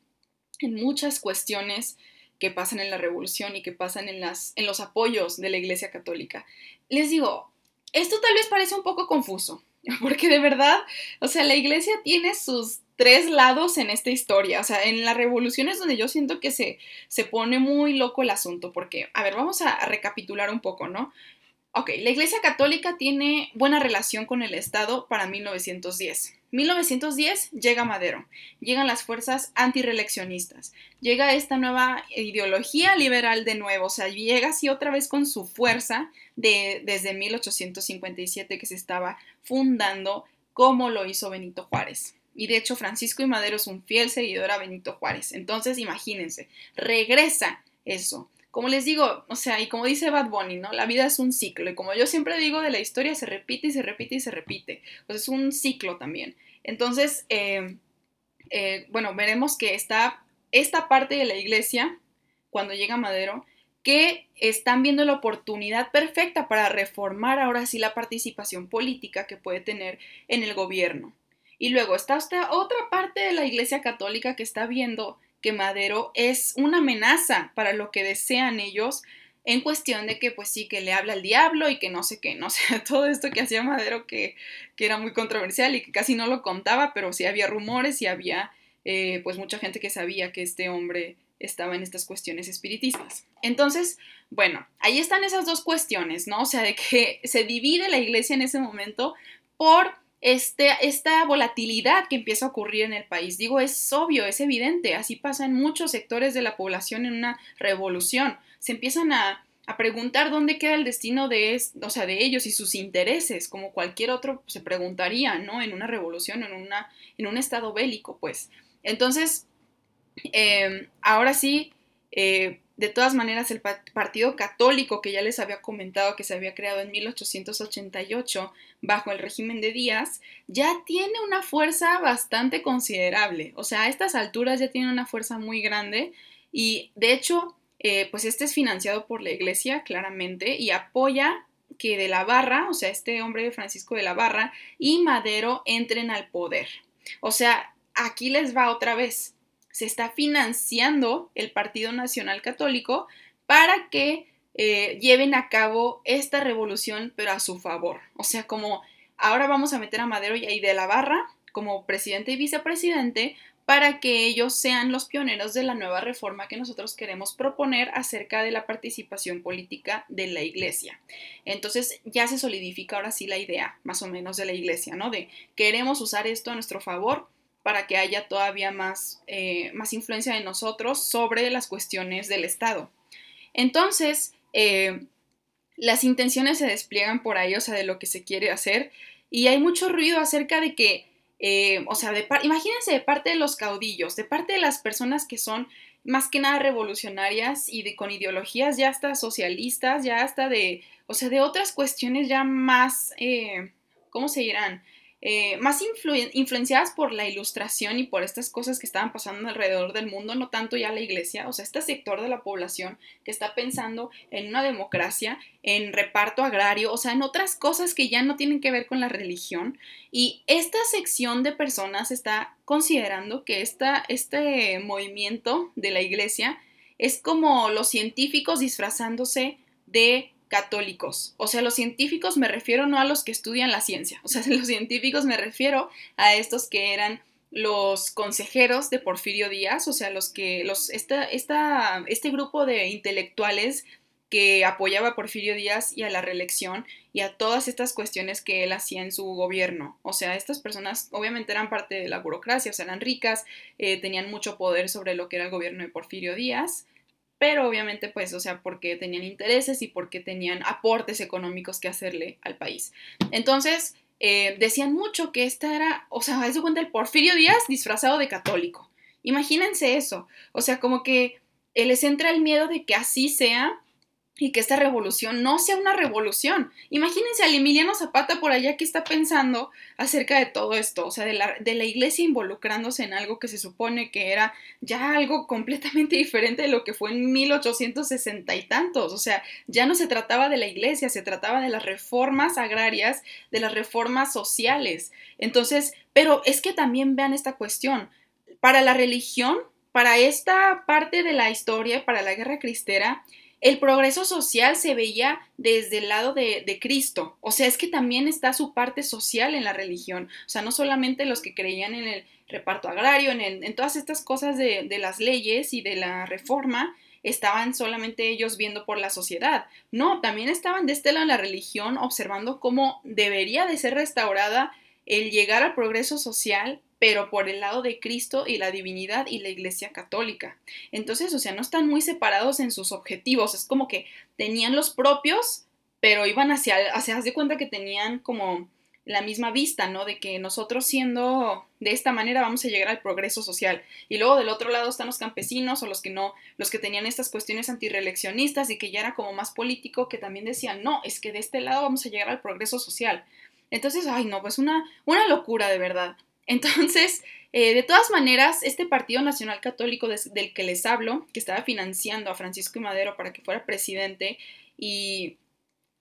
en muchas cuestiones que pasan en la revolución y que pasan en, las, en los apoyos de la Iglesia Católica. Les digo, esto tal vez parece un poco confuso, porque de verdad, o sea, la Iglesia tiene sus tres lados en esta historia. O sea, en la revolución es donde yo siento que se, se pone muy loco el asunto, porque, a ver, vamos a recapitular un poco, ¿no? Ok, la Iglesia Católica tiene buena relación con el Estado para 1910. 1910 llega Madero, llegan las fuerzas antireeleccionistas, llega esta nueva ideología liberal de nuevo, o sea, llega así otra vez con su fuerza de, desde 1857 que se estaba fundando como lo hizo Benito Juárez. Y de hecho Francisco y Madero es un fiel seguidor a Benito Juárez. Entonces, imagínense, regresa eso como les digo, o sea, y como dice Bad Bunny, ¿no? La vida es un ciclo. Y como yo siempre digo de la historia, se repite y se repite y se repite. Pues es un ciclo también. Entonces, eh, eh, bueno, veremos que está esta parte de la iglesia, cuando llega Madero, que están viendo la oportunidad perfecta para reformar ahora sí la participación política que puede tener en el gobierno. Y luego está otra parte de la Iglesia Católica que está viendo que Madero es una amenaza para lo que desean ellos en cuestión de que pues sí, que le habla al diablo y que no sé qué, no sé, todo esto que hacía Madero que, que era muy controversial y que casi no lo contaba, pero sí había rumores y había eh, pues mucha gente que sabía que este hombre estaba en estas cuestiones espiritistas. Entonces, bueno, ahí están esas dos cuestiones, ¿no? O sea, de que se divide la iglesia en ese momento por este, esta volatilidad que empieza a ocurrir en el país. Digo, es obvio, es evidente, así pasa en muchos sectores de la población en una revolución. Se empiezan a, preguntar dónde queda el destino de, o sea, de ellos y sus intereses, como cualquier otro se preguntaría, ¿no? En una revolución, en, una, en un estado bélico, pues. Entonces, em, ahora sí, eh, de todas maneras, el Partido Católico, que ya les había comentado que se había creado en 1888 bajo el régimen de Díaz, ya tiene una fuerza bastante considerable. O sea, a estas alturas ya tiene una fuerza muy grande y, de hecho, eh, pues este es financiado por la Iglesia, claramente, y apoya que de la Barra, o sea, este hombre Francisco de la Barra y Madero entren al poder. O sea, aquí les va otra vez se está financiando el Partido Nacional Católico para que eh, lleven a cabo esta revolución, pero a su favor. O sea, como ahora vamos a meter a Madero y de la Barra como presidente y vicepresidente para que ellos sean los pioneros de la nueva reforma que nosotros queremos proponer acerca de la participación política de la iglesia. Entonces ya se solidifica ahora sí la idea, más o menos, de la iglesia, ¿no? De queremos usar esto a nuestro favor para que haya todavía más, eh, más influencia de nosotros sobre las cuestiones del Estado. Entonces, eh, las intenciones se despliegan por ahí, o sea, de lo que se quiere hacer, y hay mucho ruido acerca de que, eh, o sea, de imagínense de parte de los caudillos, de parte de las personas que son más que nada revolucionarias y con ideologías ya hasta socialistas, ya hasta de, o sea, de otras cuestiones ya más, ¿cómo se dirán? Eh, más influenciadas por la ilustración y por estas cosas que estaban pasando alrededor del mundo, no tanto ya la iglesia, o sea, este sector de la población que está pensando en una democracia, en reparto agrario, o sea, en otras cosas que ya no tienen que ver con la religión. Y esta sección de personas está considerando que esta, este movimiento de la iglesia es como los científicos disfrazándose de católicos. O sea, los científicos me refiero no a los que estudian la ciencia, o sea, los científicos me refiero a estos que eran los consejeros de Porfirio Díaz, o sea, los que, los, esta, esta, este grupo de intelectuales que apoyaba a Porfirio Díaz y a la reelección y a todas estas cuestiones que él hacía en su gobierno. O sea, estas personas obviamente eran parte de la burocracia, o sea, eran ricas, eh, tenían mucho poder sobre lo que era el gobierno de Porfirio Díaz pero obviamente pues, o sea, porque tenían intereses y porque tenían aportes económicos que hacerle al país. Entonces, eh, decían mucho que esta era, o sea, eso cuenta el Porfirio Díaz disfrazado de católico. Imagínense eso, o sea, como que les entra el miedo de que así sea y que esta revolución no sea una revolución. Imagínense al Emiliano Zapata por allá que está pensando acerca de todo esto, o sea, de la, de la, iglesia involucrándose en algo que se supone que era ya algo completamente diferente de lo que fue en 1860 y tantos, o sea, ya no se trataba de la iglesia, se trataba de las reformas agrarias, de las reformas sociales. Entonces, pero es que también vean esta cuestión, para la religión, para esta parte de la historia, para la guerra cristera, el progreso social se veía desde el lado de, Cristo. O sea, es que también está su parte social en la religión. O sea, no solamente los que creían en el reparto agrario, en, todas estas cosas de, de las leyes y de la reforma, estaban solamente ellos viendo por la sociedad. No, también estaban de este lado de la religión observando cómo debería de ser restaurada el llegar al progreso social pero por el lado de Cristo y la divinidad y la Iglesia Católica. Entonces, o sea, no están muy separados en sus objetivos, es como que tenían los propios, pero iban hacia, hacia, haz de cuenta que tenían como la misma vista, ¿no? De que nosotros siendo de esta manera vamos a llegar al progreso social. Y luego del otro lado están los campesinos o los que no, los que tenían estas cuestiones antireleccionistas y que ya era como más político, que también decían, no, es que de este lado vamos a llegar al progreso social. Entonces, ay, no, pues una, una locura de verdad. Entonces, eh, de todas maneras, este Partido Nacional Católico del que les hablo, que estaba financiando a Francisco y Madero para que fuera presidente, y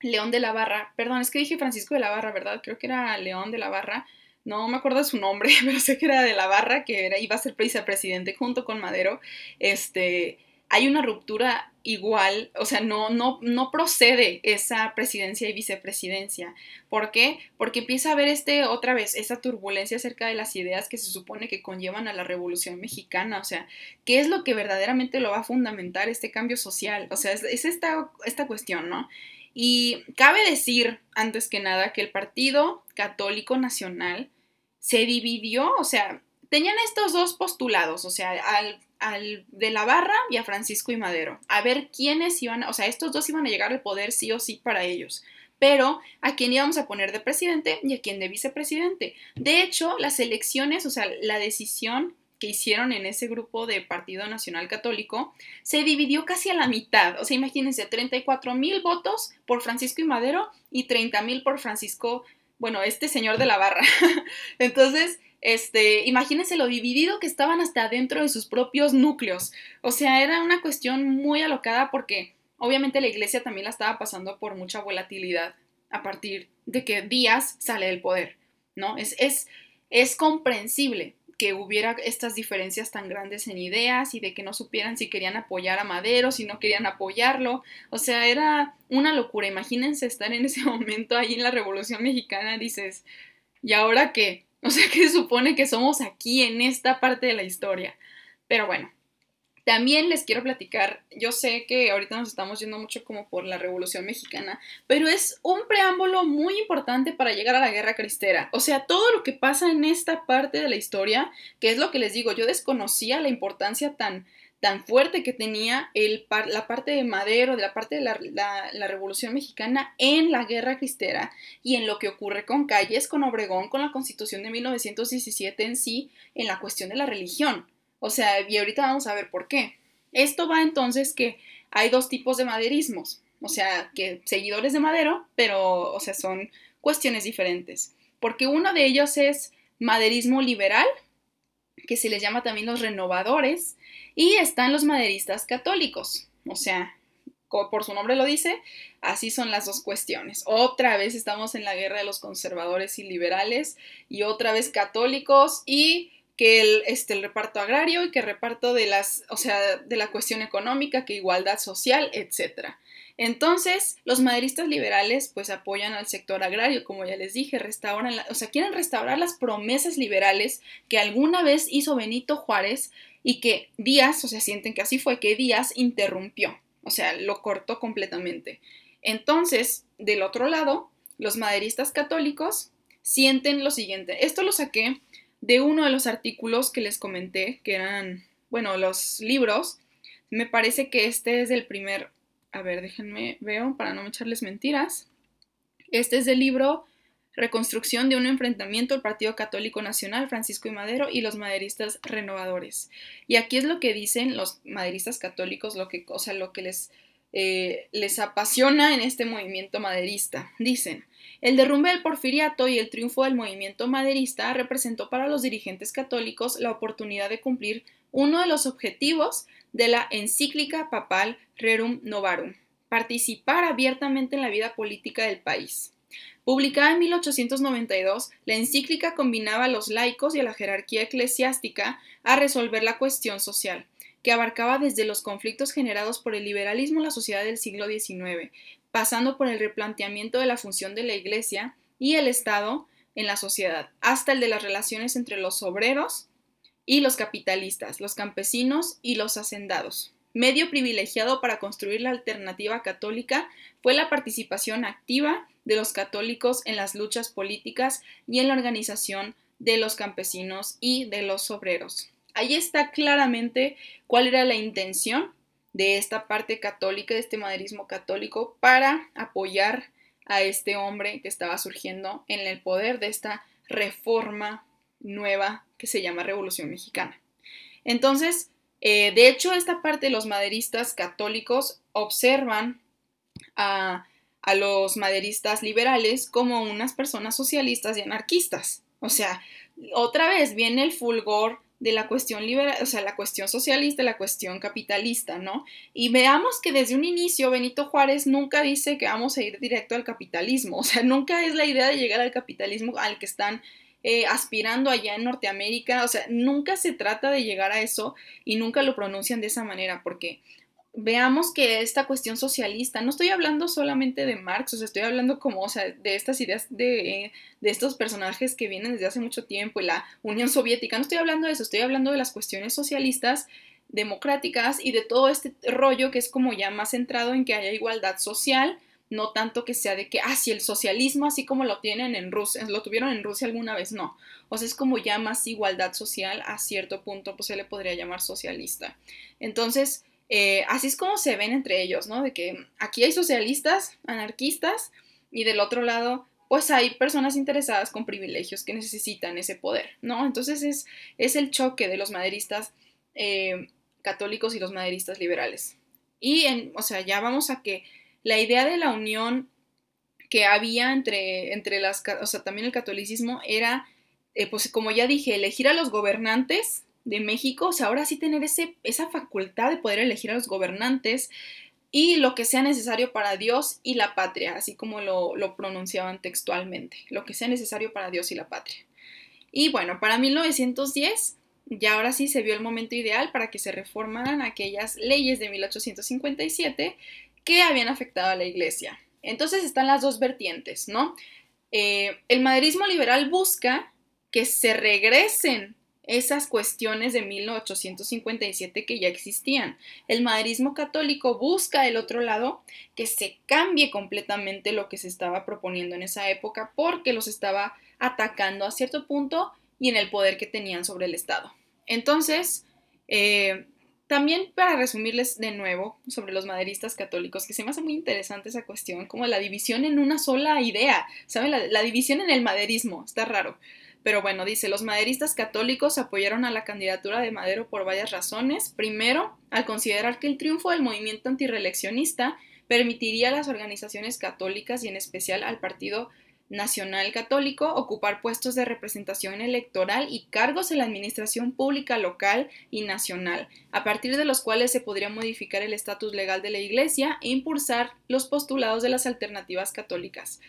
León de la Barra, perdón, es que dije Francisco de la Barra, ¿verdad? Creo que era León de la Barra, no me acuerdo su nombre, pero sé que era de la Barra, que era, iba a ser vicepresidente junto con Madero, este, hay una ruptura igual, o sea, no, no, no procede esa presidencia y vicepresidencia. ¿Por qué? Porque empieza a haber este, otra vez, esa turbulencia acerca de las ideas que se supone que conllevan a la revolución mexicana, o sea, ¿qué es lo que verdaderamente lo va a fundamentar este cambio social? O sea, es, es esta, esta cuestión, ¿no? Y cabe decir, antes que nada, que el Partido Católico Nacional se dividió, o sea, tenían estos dos postulados, o sea, al, de la Barra y a Francisco y Madero, a ver quiénes iban, o sea, estos dos iban a llegar al poder sí o sí para ellos, pero a quién íbamos a poner de presidente y a quién de vicepresidente. De hecho, las elecciones, o sea, la decisión que hicieron en ese grupo de Partido Nacional Católico se dividió casi a la mitad. O sea, imagínense, 34 mil votos por Francisco y Madero y 30 mil por Francisco, bueno, este señor de la barra. Entonces, este, imagínense lo dividido que estaban hasta dentro de sus propios núcleos. O sea, era una cuestión muy alocada porque obviamente la iglesia también la estaba pasando por mucha volatilidad a partir de que Díaz sale del poder, ¿no? Es, es, es comprensible que hubiera estas diferencias tan grandes en ideas y de que no supieran si querían apoyar a Madero, si no querían apoyarlo. O sea, era una locura. Imagínense estar en ese momento ahí en la Revolución Mexicana, dices, ¿y ahora qué? O sea que se supone que somos aquí en esta parte de la historia. Pero bueno, también les quiero platicar, yo sé que ahorita nos estamos yendo mucho como por la Revolución Mexicana, pero es un preámbulo muy importante para llegar a la Guerra Cristera. O sea, todo lo que pasa en esta parte de la historia, que es lo que les digo, yo desconocía la importancia tan tan fuerte que tenía la parte de Madero, de la parte de la, Revolución Mexicana en la Guerra Cristera y en lo que ocurre con Calles, con Obregón, con la Constitución de 1917 en sí, en la cuestión de la religión. O sea, y ahorita vamos a ver por qué. Esto va entonces que hay dos tipos de maderismos, o sea, que seguidores de Madero, pero, o sea, son cuestiones diferentes. Porque uno de ellos es maderismo liberal, que se les llama también los renovadores, y están los maderistas católicos. O sea, por su nombre lo dice, así son las dos cuestiones. Otra vez estamos en la guerra de los conservadores y liberales, y otra vez católicos, y que el, este, el reparto agrario y que el reparto de las, o sea, de la cuestión económica, que igualdad social, etcétera. Entonces, los maderistas liberales pues apoyan al sector agrario, como ya les dije, restauran, o sea, quieren restaurar las promesas liberales que alguna vez hizo Benito Juárez y que Díaz, o sea, sienten que así fue, que Díaz interrumpió, o sea, lo cortó completamente. Entonces, del otro lado, los maderistas católicos sienten lo siguiente. Esto lo saqué de uno de los artículos que les comenté, que eran, bueno, los libros. Me parece que este es el primer a ver, déjenme, veo para no echarles mentiras. Este es del libro Reconstrucción de un enfrentamiento el Partido Católico Nacional, Francisco y Madero y los maderistas renovadores. Y aquí es lo que dicen los maderistas católicos, lo que, o sea, lo que les, eh, les apasiona en este movimiento maderista. Dicen, el derrumbe del porfiriato y el triunfo del movimiento maderista representó para los dirigentes católicos la oportunidad de cumplir uno de los objetivos de la encíclica papal Rerum Novarum, participar abiertamente en la vida política del país. Publicada en 1892, la encíclica combinaba a los laicos y a la jerarquía eclesiástica a resolver la cuestión social, que abarcaba desde los conflictos generados por el liberalismo en la sociedad del siglo XIX, pasando por el replanteamiento de la función de la Iglesia y el Estado en la sociedad, hasta el de las relaciones entre los obreros y los capitalistas, los campesinos y los hacendados. Medio privilegiado para construir la alternativa católica fue la participación activa de los católicos en las luchas políticas y en la organización de los campesinos y de los obreros. Ahí está claramente cuál era la intención de esta parte católica, de este maderismo católico, para apoyar a este hombre que estaba surgiendo en el poder de esta reforma nueva que se llama Revolución Mexicana. Entonces, eh, de hecho, esta parte de los maderistas católicos observan a, a los maderistas liberales como unas personas socialistas y anarquistas. O sea, otra vez viene el fulgor de la cuestión liberal, o sea, la cuestión socialista, la cuestión capitalista, ¿no? Y veamos que desde un inicio Benito Juárez nunca dice que vamos a ir directo al capitalismo, o sea, nunca es la idea de llegar al capitalismo al que están eh, aspirando allá en Norteamérica. O sea, nunca se trata de llegar a eso y nunca lo pronuncian de esa manera, porque veamos que esta cuestión socialista, no estoy hablando solamente de Marx, o sea, estoy hablando como, o sea, de estas ideas de, de, estos personajes que vienen desde hace mucho tiempo y la Unión Soviética, no estoy hablando de eso, estoy hablando de las cuestiones socialistas, democráticas y de todo este rollo que es como ya más centrado en que haya igualdad social, no tanto que sea de que, ah, si el socialismo así como lo tienen en Rusia, lo tuvieron en Rusia alguna vez, no. O sea, es como ya más igualdad social, a cierto punto, pues se le podría llamar socialista. Entonces, eh, así es como se ven entre ellos, ¿no? De que aquí hay socialistas, anarquistas, y del otro lado, pues hay personas interesadas con privilegios que necesitan ese poder, ¿no? Entonces es, es el choque de los maderistas eh, católicos y los maderistas liberales. Y, en, o sea, ya vamos a que la idea de la unión que había entre, entre las, o sea, también el catolicismo era, eh, pues como ya dije, elegir a los gobernantes de México, o sea, ahora sí tener ese, esa facultad de poder elegir a los gobernantes y lo que sea necesario para Dios y la patria, así como lo, lo pronunciaban textualmente, lo que sea necesario para Dios y la patria. Y bueno, para 1910 ya ahora sí se vio el momento ideal para que se reformaran aquellas leyes de 1857 que habían afectado a la iglesia. Entonces están las dos vertientes, ¿no? Eh, el maderismo liberal busca que se regresen esas cuestiones de 1857 que ya existían. El maderismo católico busca del otro lado que se cambie completamente lo que se estaba proponiendo en esa época porque los estaba atacando a cierto punto y en el poder que tenían sobre el Estado. Entonces, eh, también para resumirles de nuevo sobre los maderistas católicos, que se me hace muy interesante esa cuestión, como la división en una sola idea, ¿saben? La, división en el maderismo, está raro. Pero bueno, dice, los maderistas católicos apoyaron a la candidatura de Madero por varias razones. Primero, al considerar que el triunfo del movimiento antireeleccionista permitiría a las organizaciones católicas y en especial al Partido Nacional Católico ocupar puestos de representación electoral y cargos en la administración pública local y nacional, a partir de los cuales se podría modificar el estatus legal de la Iglesia e impulsar los postulados de las alternativas católicas.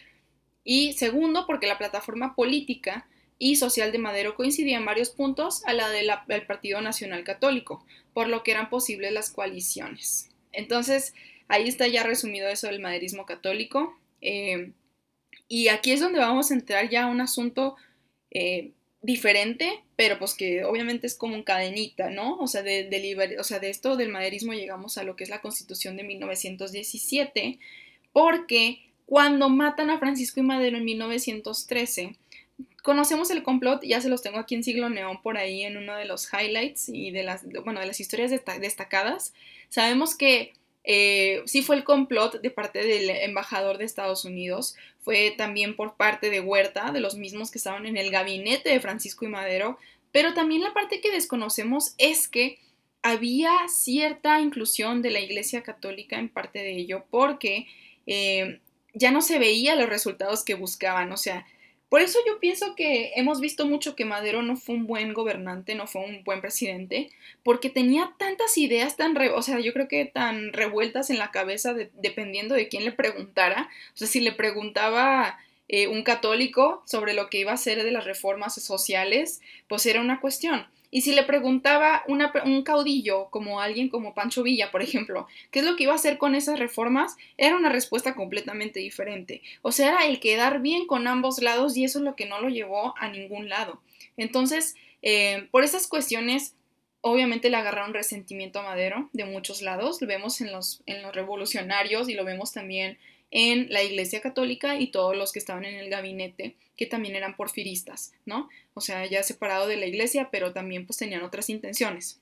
Y segundo, porque la plataforma política y social de Madero coincidía en varios puntos a la del Partido Nacional Católico, por lo que eran posibles las coaliciones. Entonces, ahí está ya resumido eso del maderismo católico. Eh, y aquí es donde vamos a entrar ya a un asunto eh, diferente, pero pues que obviamente es como un cadenita, ¿no? O sea, de, o sea, de esto del maderismo llegamos a lo que es la constitución de 1917, porque cuando matan a Francisco y Madero en 1913, conocemos el complot, ya se los tengo aquí en siglo neón por ahí en uno de los highlights y de las, bueno, de las historias destacadas. Sabemos que eh, sí fue el complot de parte del embajador de Estados Unidos, fue también por parte de Huerta, de los mismos que estaban en el gabinete de Francisco y Madero, pero también la parte que desconocemos es que había cierta inclusión de la Iglesia Católica en parte de ello, porque eh, ya no se veía los resultados que buscaban, o sea, por eso yo pienso que hemos visto mucho que Madero no fue un buen gobernante, no fue un buen presidente, porque tenía tantas ideas tan, o sea, yo creo que tan revueltas en la cabeza dependiendo de quién le preguntara. O sea, si le preguntaba eh, un católico sobre lo que iba a hacer de las reformas sociales, pues era una cuestión. Y si le preguntaba un caudillo, como alguien como Pancho Villa, por ejemplo, qué es lo que iba a hacer con esas reformas, era una respuesta completamente diferente. O sea, era el quedar bien con ambos lados y eso es lo que no lo llevó a ningún lado. Entonces, eh, por esas cuestiones, obviamente le agarraron resentimiento a Madero de muchos lados. Lo vemos en los, en los revolucionarios y lo vemos también en la Iglesia Católica y todos los que estaban en el gabinete, que también eran porfiristas, ¿no? O sea, ya separado de la Iglesia, pero también pues tenían otras intenciones.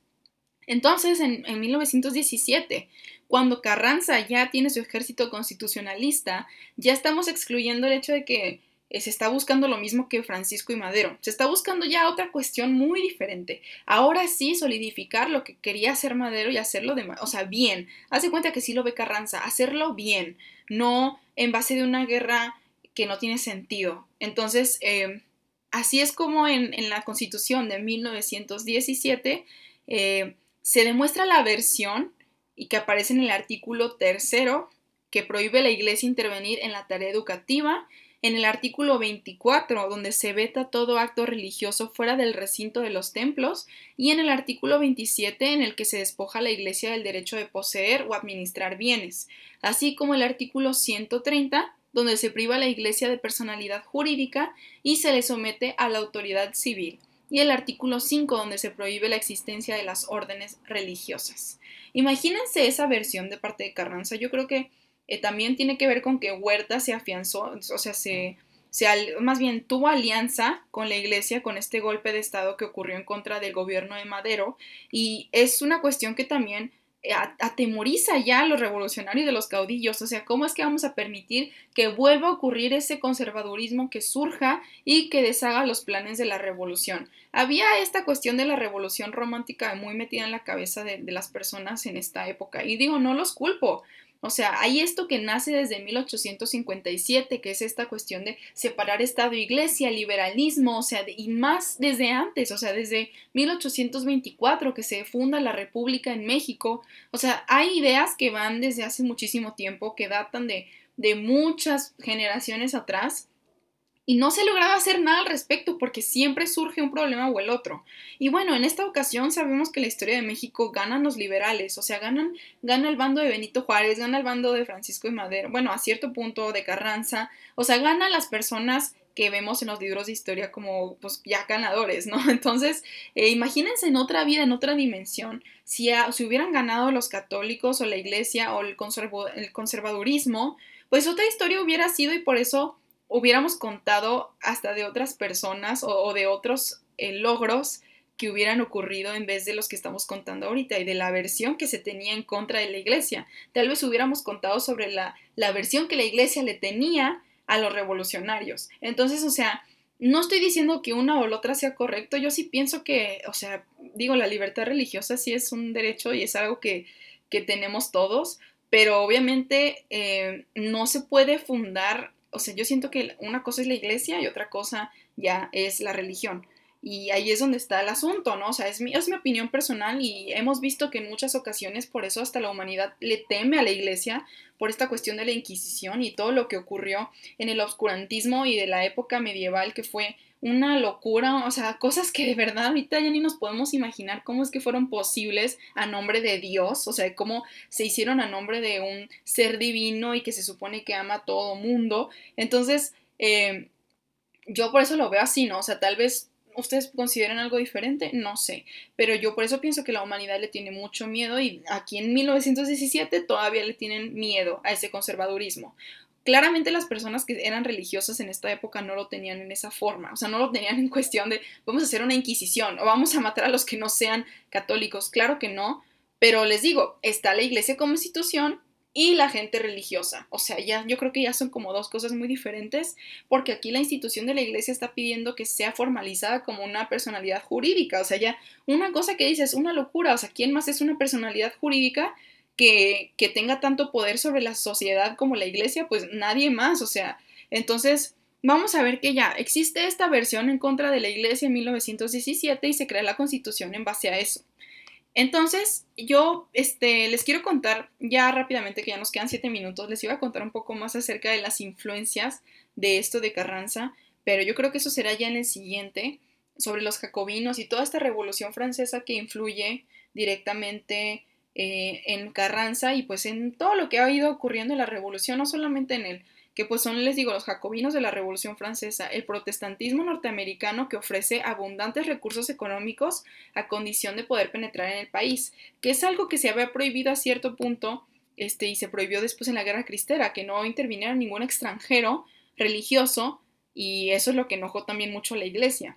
Entonces, en, en 1917, cuando Carranza ya tiene su ejército constitucionalista, ya estamos excluyendo el hecho de que se está buscando lo mismo que Francisco y Madero. Se está buscando ya otra cuestión muy diferente. Ahora sí solidificar lo que quería hacer Madero y hacerlo de, o sea, bien. Hace cuenta que sí lo ve Carranza, hacerlo bien no en base de una guerra que no tiene sentido. Entonces, eh, así es como en, la constitución de 1917 eh, se demuestra la versión y que aparece en el artículo tercero que prohíbe a la iglesia intervenir en la tarea educativa en el artículo 24, donde se veta todo acto religioso fuera del recinto de los templos, y en el artículo 27, en el que se despoja a la Iglesia del derecho de poseer o administrar bienes, así como el artículo 130, donde se priva a la Iglesia de personalidad jurídica y se le somete a la autoridad civil, y el artículo 5, donde se prohíbe la existencia de las órdenes religiosas. Imagínense esa versión de parte de Carranza, yo creo que eh, también tiene que ver con que Huerta se afianzó, o sea, se, más bien tuvo alianza con la iglesia con este golpe de Estado que ocurrió en contra del gobierno de Madero. Y es una cuestión que también eh, atemoriza ya a los revolucionarios de los caudillos, o sea, ¿cómo es que vamos a permitir que vuelva a ocurrir ese conservadurismo que surja y que deshaga los planes de la revolución? Había esta cuestión de la revolución romántica muy metida en la cabeza de las personas en esta época. Y digo, no los culpo, o sea, hay esto que nace desde 1857, que es esta cuestión de separar Estado e Iglesia, liberalismo, o sea, y más desde antes, o sea, desde 1824 que se funda la República en México. O sea, hay ideas que van desde hace muchísimo tiempo, que datan de, de muchas generaciones atrás y no se lograba hacer nada al respecto porque siempre surge un problema o el otro. Y bueno, en esta ocasión sabemos que la historia de México ganan los liberales, o sea, ganan, gana el bando de Benito Juárez, gana el bando de Francisco de Madero, bueno, a cierto punto de Carranza, o sea, ganan las personas que vemos en los libros de historia como pues ya ganadores, ¿no? Entonces, eh, imagínense en otra vida, en otra dimensión, si, si hubieran ganado los católicos o la iglesia o el, el conservadurismo, pues otra historia hubiera sido y por eso hubiéramos contado hasta de otras personas o, de otros eh, logros que hubieran ocurrido en vez de los que estamos contando ahorita y de la versión que se tenía en contra de la iglesia. Tal vez hubiéramos contado sobre la, la versión que la iglesia le tenía a los revolucionarios. Entonces, o sea, no estoy diciendo que una o la otra sea correcto, yo sí pienso que, o sea, digo, la libertad religiosa sí es un derecho y es algo que, que tenemos todos, pero obviamente eh, no se puede fundar o sea, yo siento que una cosa es la iglesia y otra cosa ya es la religión. Y ahí es donde está el asunto, ¿no? O sea, es mi, es mi opinión personal y hemos visto que en muchas ocasiones por eso hasta la humanidad le teme a la iglesia por esta cuestión de la Inquisición y todo lo que ocurrió en el obscurantismo y de la época medieval que fue una locura, o sea, cosas que de verdad ahorita ya ni nos podemos imaginar cómo es que fueron posibles a nombre de Dios, o sea, cómo se hicieron a nombre de un ser divino y que se supone que ama a todo mundo. Entonces, eh, yo por eso lo veo así, ¿no? O sea, tal vez ustedes consideren algo diferente, no sé, pero yo por eso pienso que la humanidad le tiene mucho miedo y aquí en 1917 todavía le tienen miedo a ese conservadurismo. Claramente las personas que eran religiosas en esta época no lo tenían en esa forma, o sea, no lo tenían en cuestión de vamos a hacer una inquisición o vamos a matar a los que no sean católicos, claro que no, pero les digo, está la iglesia como institución y la gente religiosa, o sea, ya yo creo que ya son como dos cosas muy diferentes, porque aquí la institución de la iglesia está pidiendo que sea formalizada como una personalidad jurídica, o sea, ya una cosa que dices, una locura, o sea, ¿quién más es una personalidad jurídica? que, tenga tanto poder sobre la sociedad como la iglesia, pues nadie más, o sea, entonces vamos a ver que ya existe esta versión en contra de la iglesia en 1917 y se crea la constitución en base a eso. Entonces, yo este, les quiero contar ya rápidamente, que ya nos quedan siete minutos, les iba a contar un poco más acerca de las influencias de esto de Carranza, pero yo creo que eso será ya en el siguiente, sobre los jacobinos y toda esta revolución francesa que influye directamente eh, en Carranza y pues en todo lo que ha ido ocurriendo en la revolución, no solamente en él, que pues son, les digo, los jacobinos de la Revolución Francesa, el protestantismo norteamericano que ofrece abundantes recursos económicos a condición de poder penetrar en el país, que es algo que se había prohibido a cierto punto este, y se prohibió después en la Guerra Cristera, que no interviniera ningún extranjero religioso y eso es lo que enojó también mucho a la iglesia.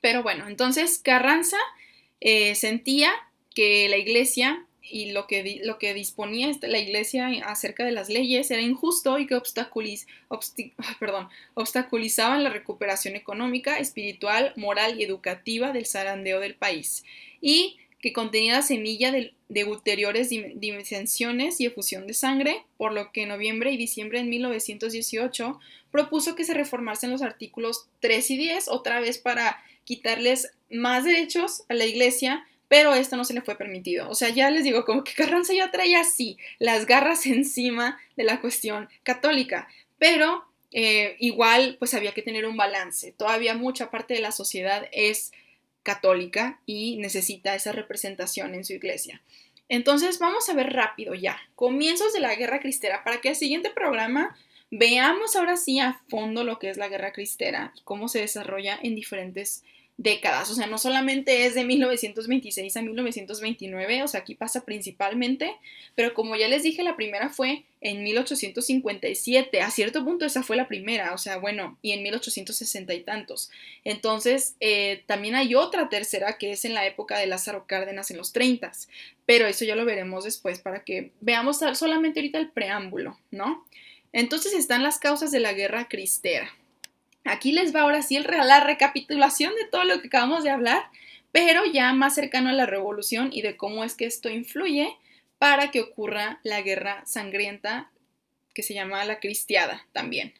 Pero bueno, entonces Carranza eh, sentía que la iglesia y lo que, lo que disponía este, la Iglesia acerca de las leyes era injusto y que obstaculiz, perdón, obstaculizaban la recuperación económica, espiritual, moral y educativa del zarandeo del país, y que contenía la semilla de, de ulteriores dimensiones y efusión de sangre, por lo que en noviembre y diciembre de 1918 propuso que se reformasen los artículos 3 y 10, otra vez para quitarles más derechos a la Iglesia, pero esto no se le fue permitido. O sea, ya les digo, como que Carranza ya traía así las garras encima de la cuestión católica, pero eh, igual pues había que tener un balance. Todavía mucha parte de la sociedad es católica y necesita esa representación en su iglesia. Entonces vamos a ver rápido ya, comienzos de la guerra cristera, para que el siguiente programa veamos ahora sí a fondo lo que es la guerra cristera y cómo se desarrolla en diferentes décadas, o sea, no solamente es de 1926 a 1929, o sea, aquí pasa principalmente, pero como ya les dije, la primera fue en 1857, a cierto punto esa fue la primera, o sea, bueno, y en 1860 y tantos. Entonces, eh, también hay otra tercera que es en la época de Lázaro Cárdenas en los 30, pero eso ya lo veremos después para que veamos solamente ahorita el preámbulo, ¿no? Entonces están las causas de la guerra cristera. Aquí les va ahora sí el, la recapitulación de todo lo que acabamos de hablar, pero ya más cercano a la revolución y de cómo es que esto influye para que ocurra la guerra sangrienta que se llama la cristiada también.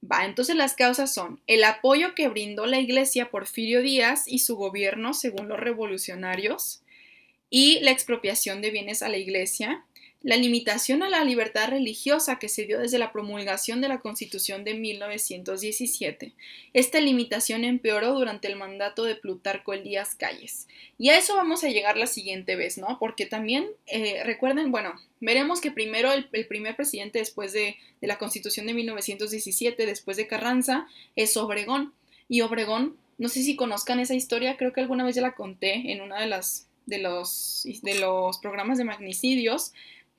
Va, entonces las causas son el apoyo que brindó la iglesia Porfirio Díaz y su gobierno según los revolucionarios y la expropiación de bienes a la iglesia, la limitación a la libertad religiosa que se dio desde la promulgación de la Constitución de 1917. Esta limitación empeoró durante el mandato de Plutarco Elías Calles. Y a eso vamos a llegar la siguiente vez, ¿no? Porque también, eh, recuerden, bueno, veremos que primero el, primer presidente después de, la Constitución de 1917, después de Carranza, es Obregón. Y Obregón, no sé si conozcan esa historia, creo que alguna vez ya la conté en una de los, de los programas de magnicidios,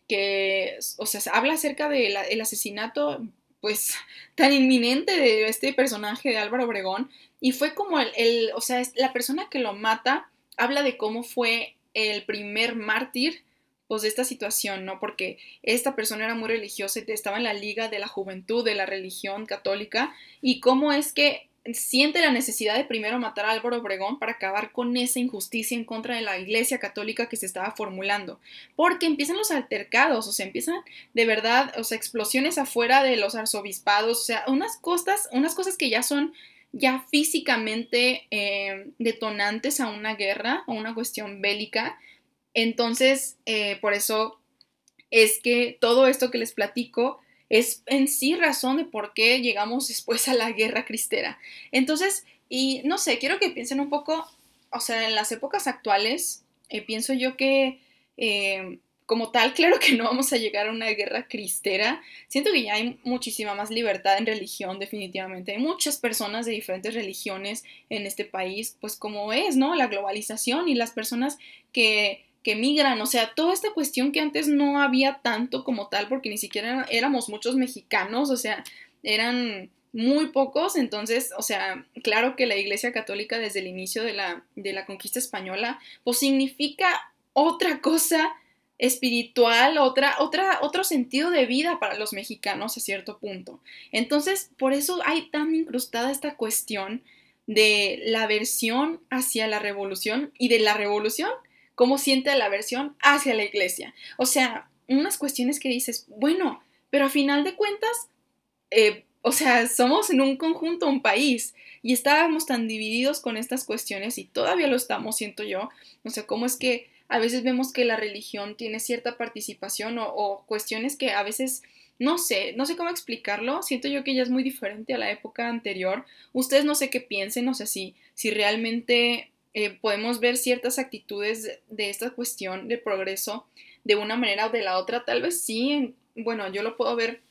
que, o sea, habla acerca del asesinato, pues, tan inminente de este personaje de Álvaro Obregón, y fue como el, el, o sea, la persona que lo mata habla de cómo fue el primer mártir, pues, de esta situación, ¿no? Porque esta persona era muy religiosa y estaba en la liga de la juventud de la religión católica, y cómo es que siente la necesidad de primero matar a Álvaro Obregón para acabar con esa injusticia en contra de la Iglesia Católica que se estaba formulando. Porque empiezan los altercados, o sea, empiezan de verdad, o sea, explosiones afuera de los arzobispados, o sea, unas cosas, unas cosas que ya son ya físicamente eh, detonantes a una guerra, o una cuestión bélica. Entonces, eh, por eso es que todo esto que les platico es en sí razón de por qué llegamos después a la guerra cristera. Entonces, y no sé, quiero que piensen un poco, o sea, en las épocas actuales, eh, pienso yo que eh, como tal, claro que no vamos a llegar a una guerra cristera. Siento que ya hay muchísima más libertad en religión, definitivamente. Hay muchas personas de diferentes religiones en este país, pues como es, ¿no? La globalización y las personas que que migran, o sea, toda esta cuestión que antes no había tanto como tal, porque ni siquiera éramos muchos mexicanos, o sea, eran muy pocos, entonces, o sea, claro que la Iglesia Católica desde el inicio de la, de la conquista española, pues significa otra cosa espiritual, otra, otra, otro sentido de vida para los mexicanos a cierto punto. Entonces, por eso hay tan incrustada esta cuestión de la aversión hacia la revolución y de la revolución cómo siente la aversión hacia la iglesia. O sea, unas cuestiones que dices, bueno, pero a final de cuentas, eh, o sea, somos en un conjunto, un país, y estábamos tan divididos con estas cuestiones y todavía lo estamos, siento yo. O sea, cómo es que a veces vemos que la religión tiene cierta participación o, cuestiones que a veces no sé, no sé cómo explicarlo. Siento yo que ya es muy diferente a la época anterior. Ustedes no sé qué piensen, no sé si, si realmente eh, podemos ver ciertas actitudes de, esta cuestión de progreso de una manera o de la otra. Tal vez sí, bueno, yo lo puedo ver,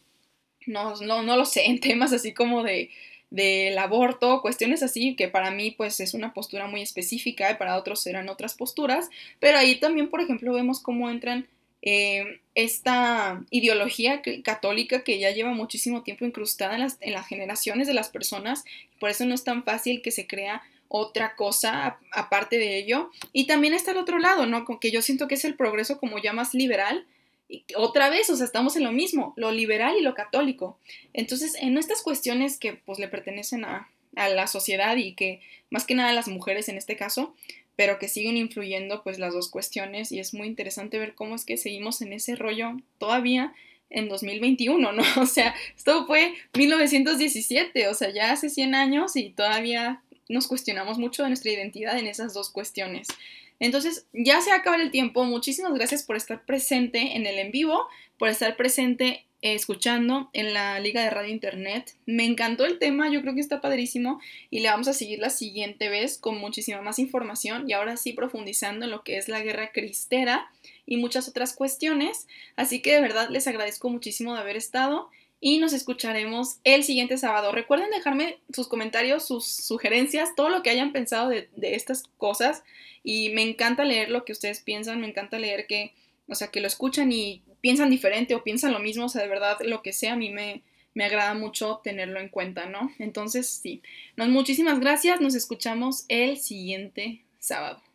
no, no, no lo sé, en temas así como de del aborto, cuestiones así, que para mí pues es una postura muy específica y para otros serán otras posturas, pero ahí también, por ejemplo, vemos cómo entran eh, esta ideología católica que ya lleva muchísimo tiempo incrustada en las, en las generaciones de las personas, por eso no es tan fácil que se crea otra cosa aparte de ello. Y también está el otro lado, ¿no? Que yo siento que es el progreso como ya más liberal. Y otra vez, o sea, estamos en lo mismo, lo liberal y lo católico. Entonces, en estas cuestiones que pues le pertenecen a, a la sociedad y que más que nada a las mujeres en este caso, pero que siguen influyendo pues las dos cuestiones y es muy interesante ver cómo es que seguimos en ese rollo todavía en 2021, ¿no? O sea, esto fue 1917, o sea, ya hace 100 años y todavía nos cuestionamos mucho de nuestra identidad en esas dos cuestiones. Entonces, ya se acaba el tiempo. Muchísimas gracias por estar presente en el en vivo, por estar presente eh, escuchando en la Liga de Radio Internet. Me encantó el tema, yo creo que está padrísimo y le vamos a seguir la siguiente vez con muchísima más información y ahora sí profundizando en lo que es la guerra cristera y muchas otras cuestiones. Así que de verdad les agradezco muchísimo de haber estado y nos escucharemos el siguiente sábado. Recuerden dejarme sus comentarios, sus sugerencias, todo lo que hayan pensado de, estas cosas y me encanta leer lo que ustedes piensan, me encanta leer que, o sea, que lo escuchan y piensan diferente o piensan lo mismo, o sea, de verdad, lo que sea, a mí me, me agrada mucho tenerlo en cuenta, ¿no? Entonces, sí, muchísimas gracias, nos escuchamos el siguiente sábado.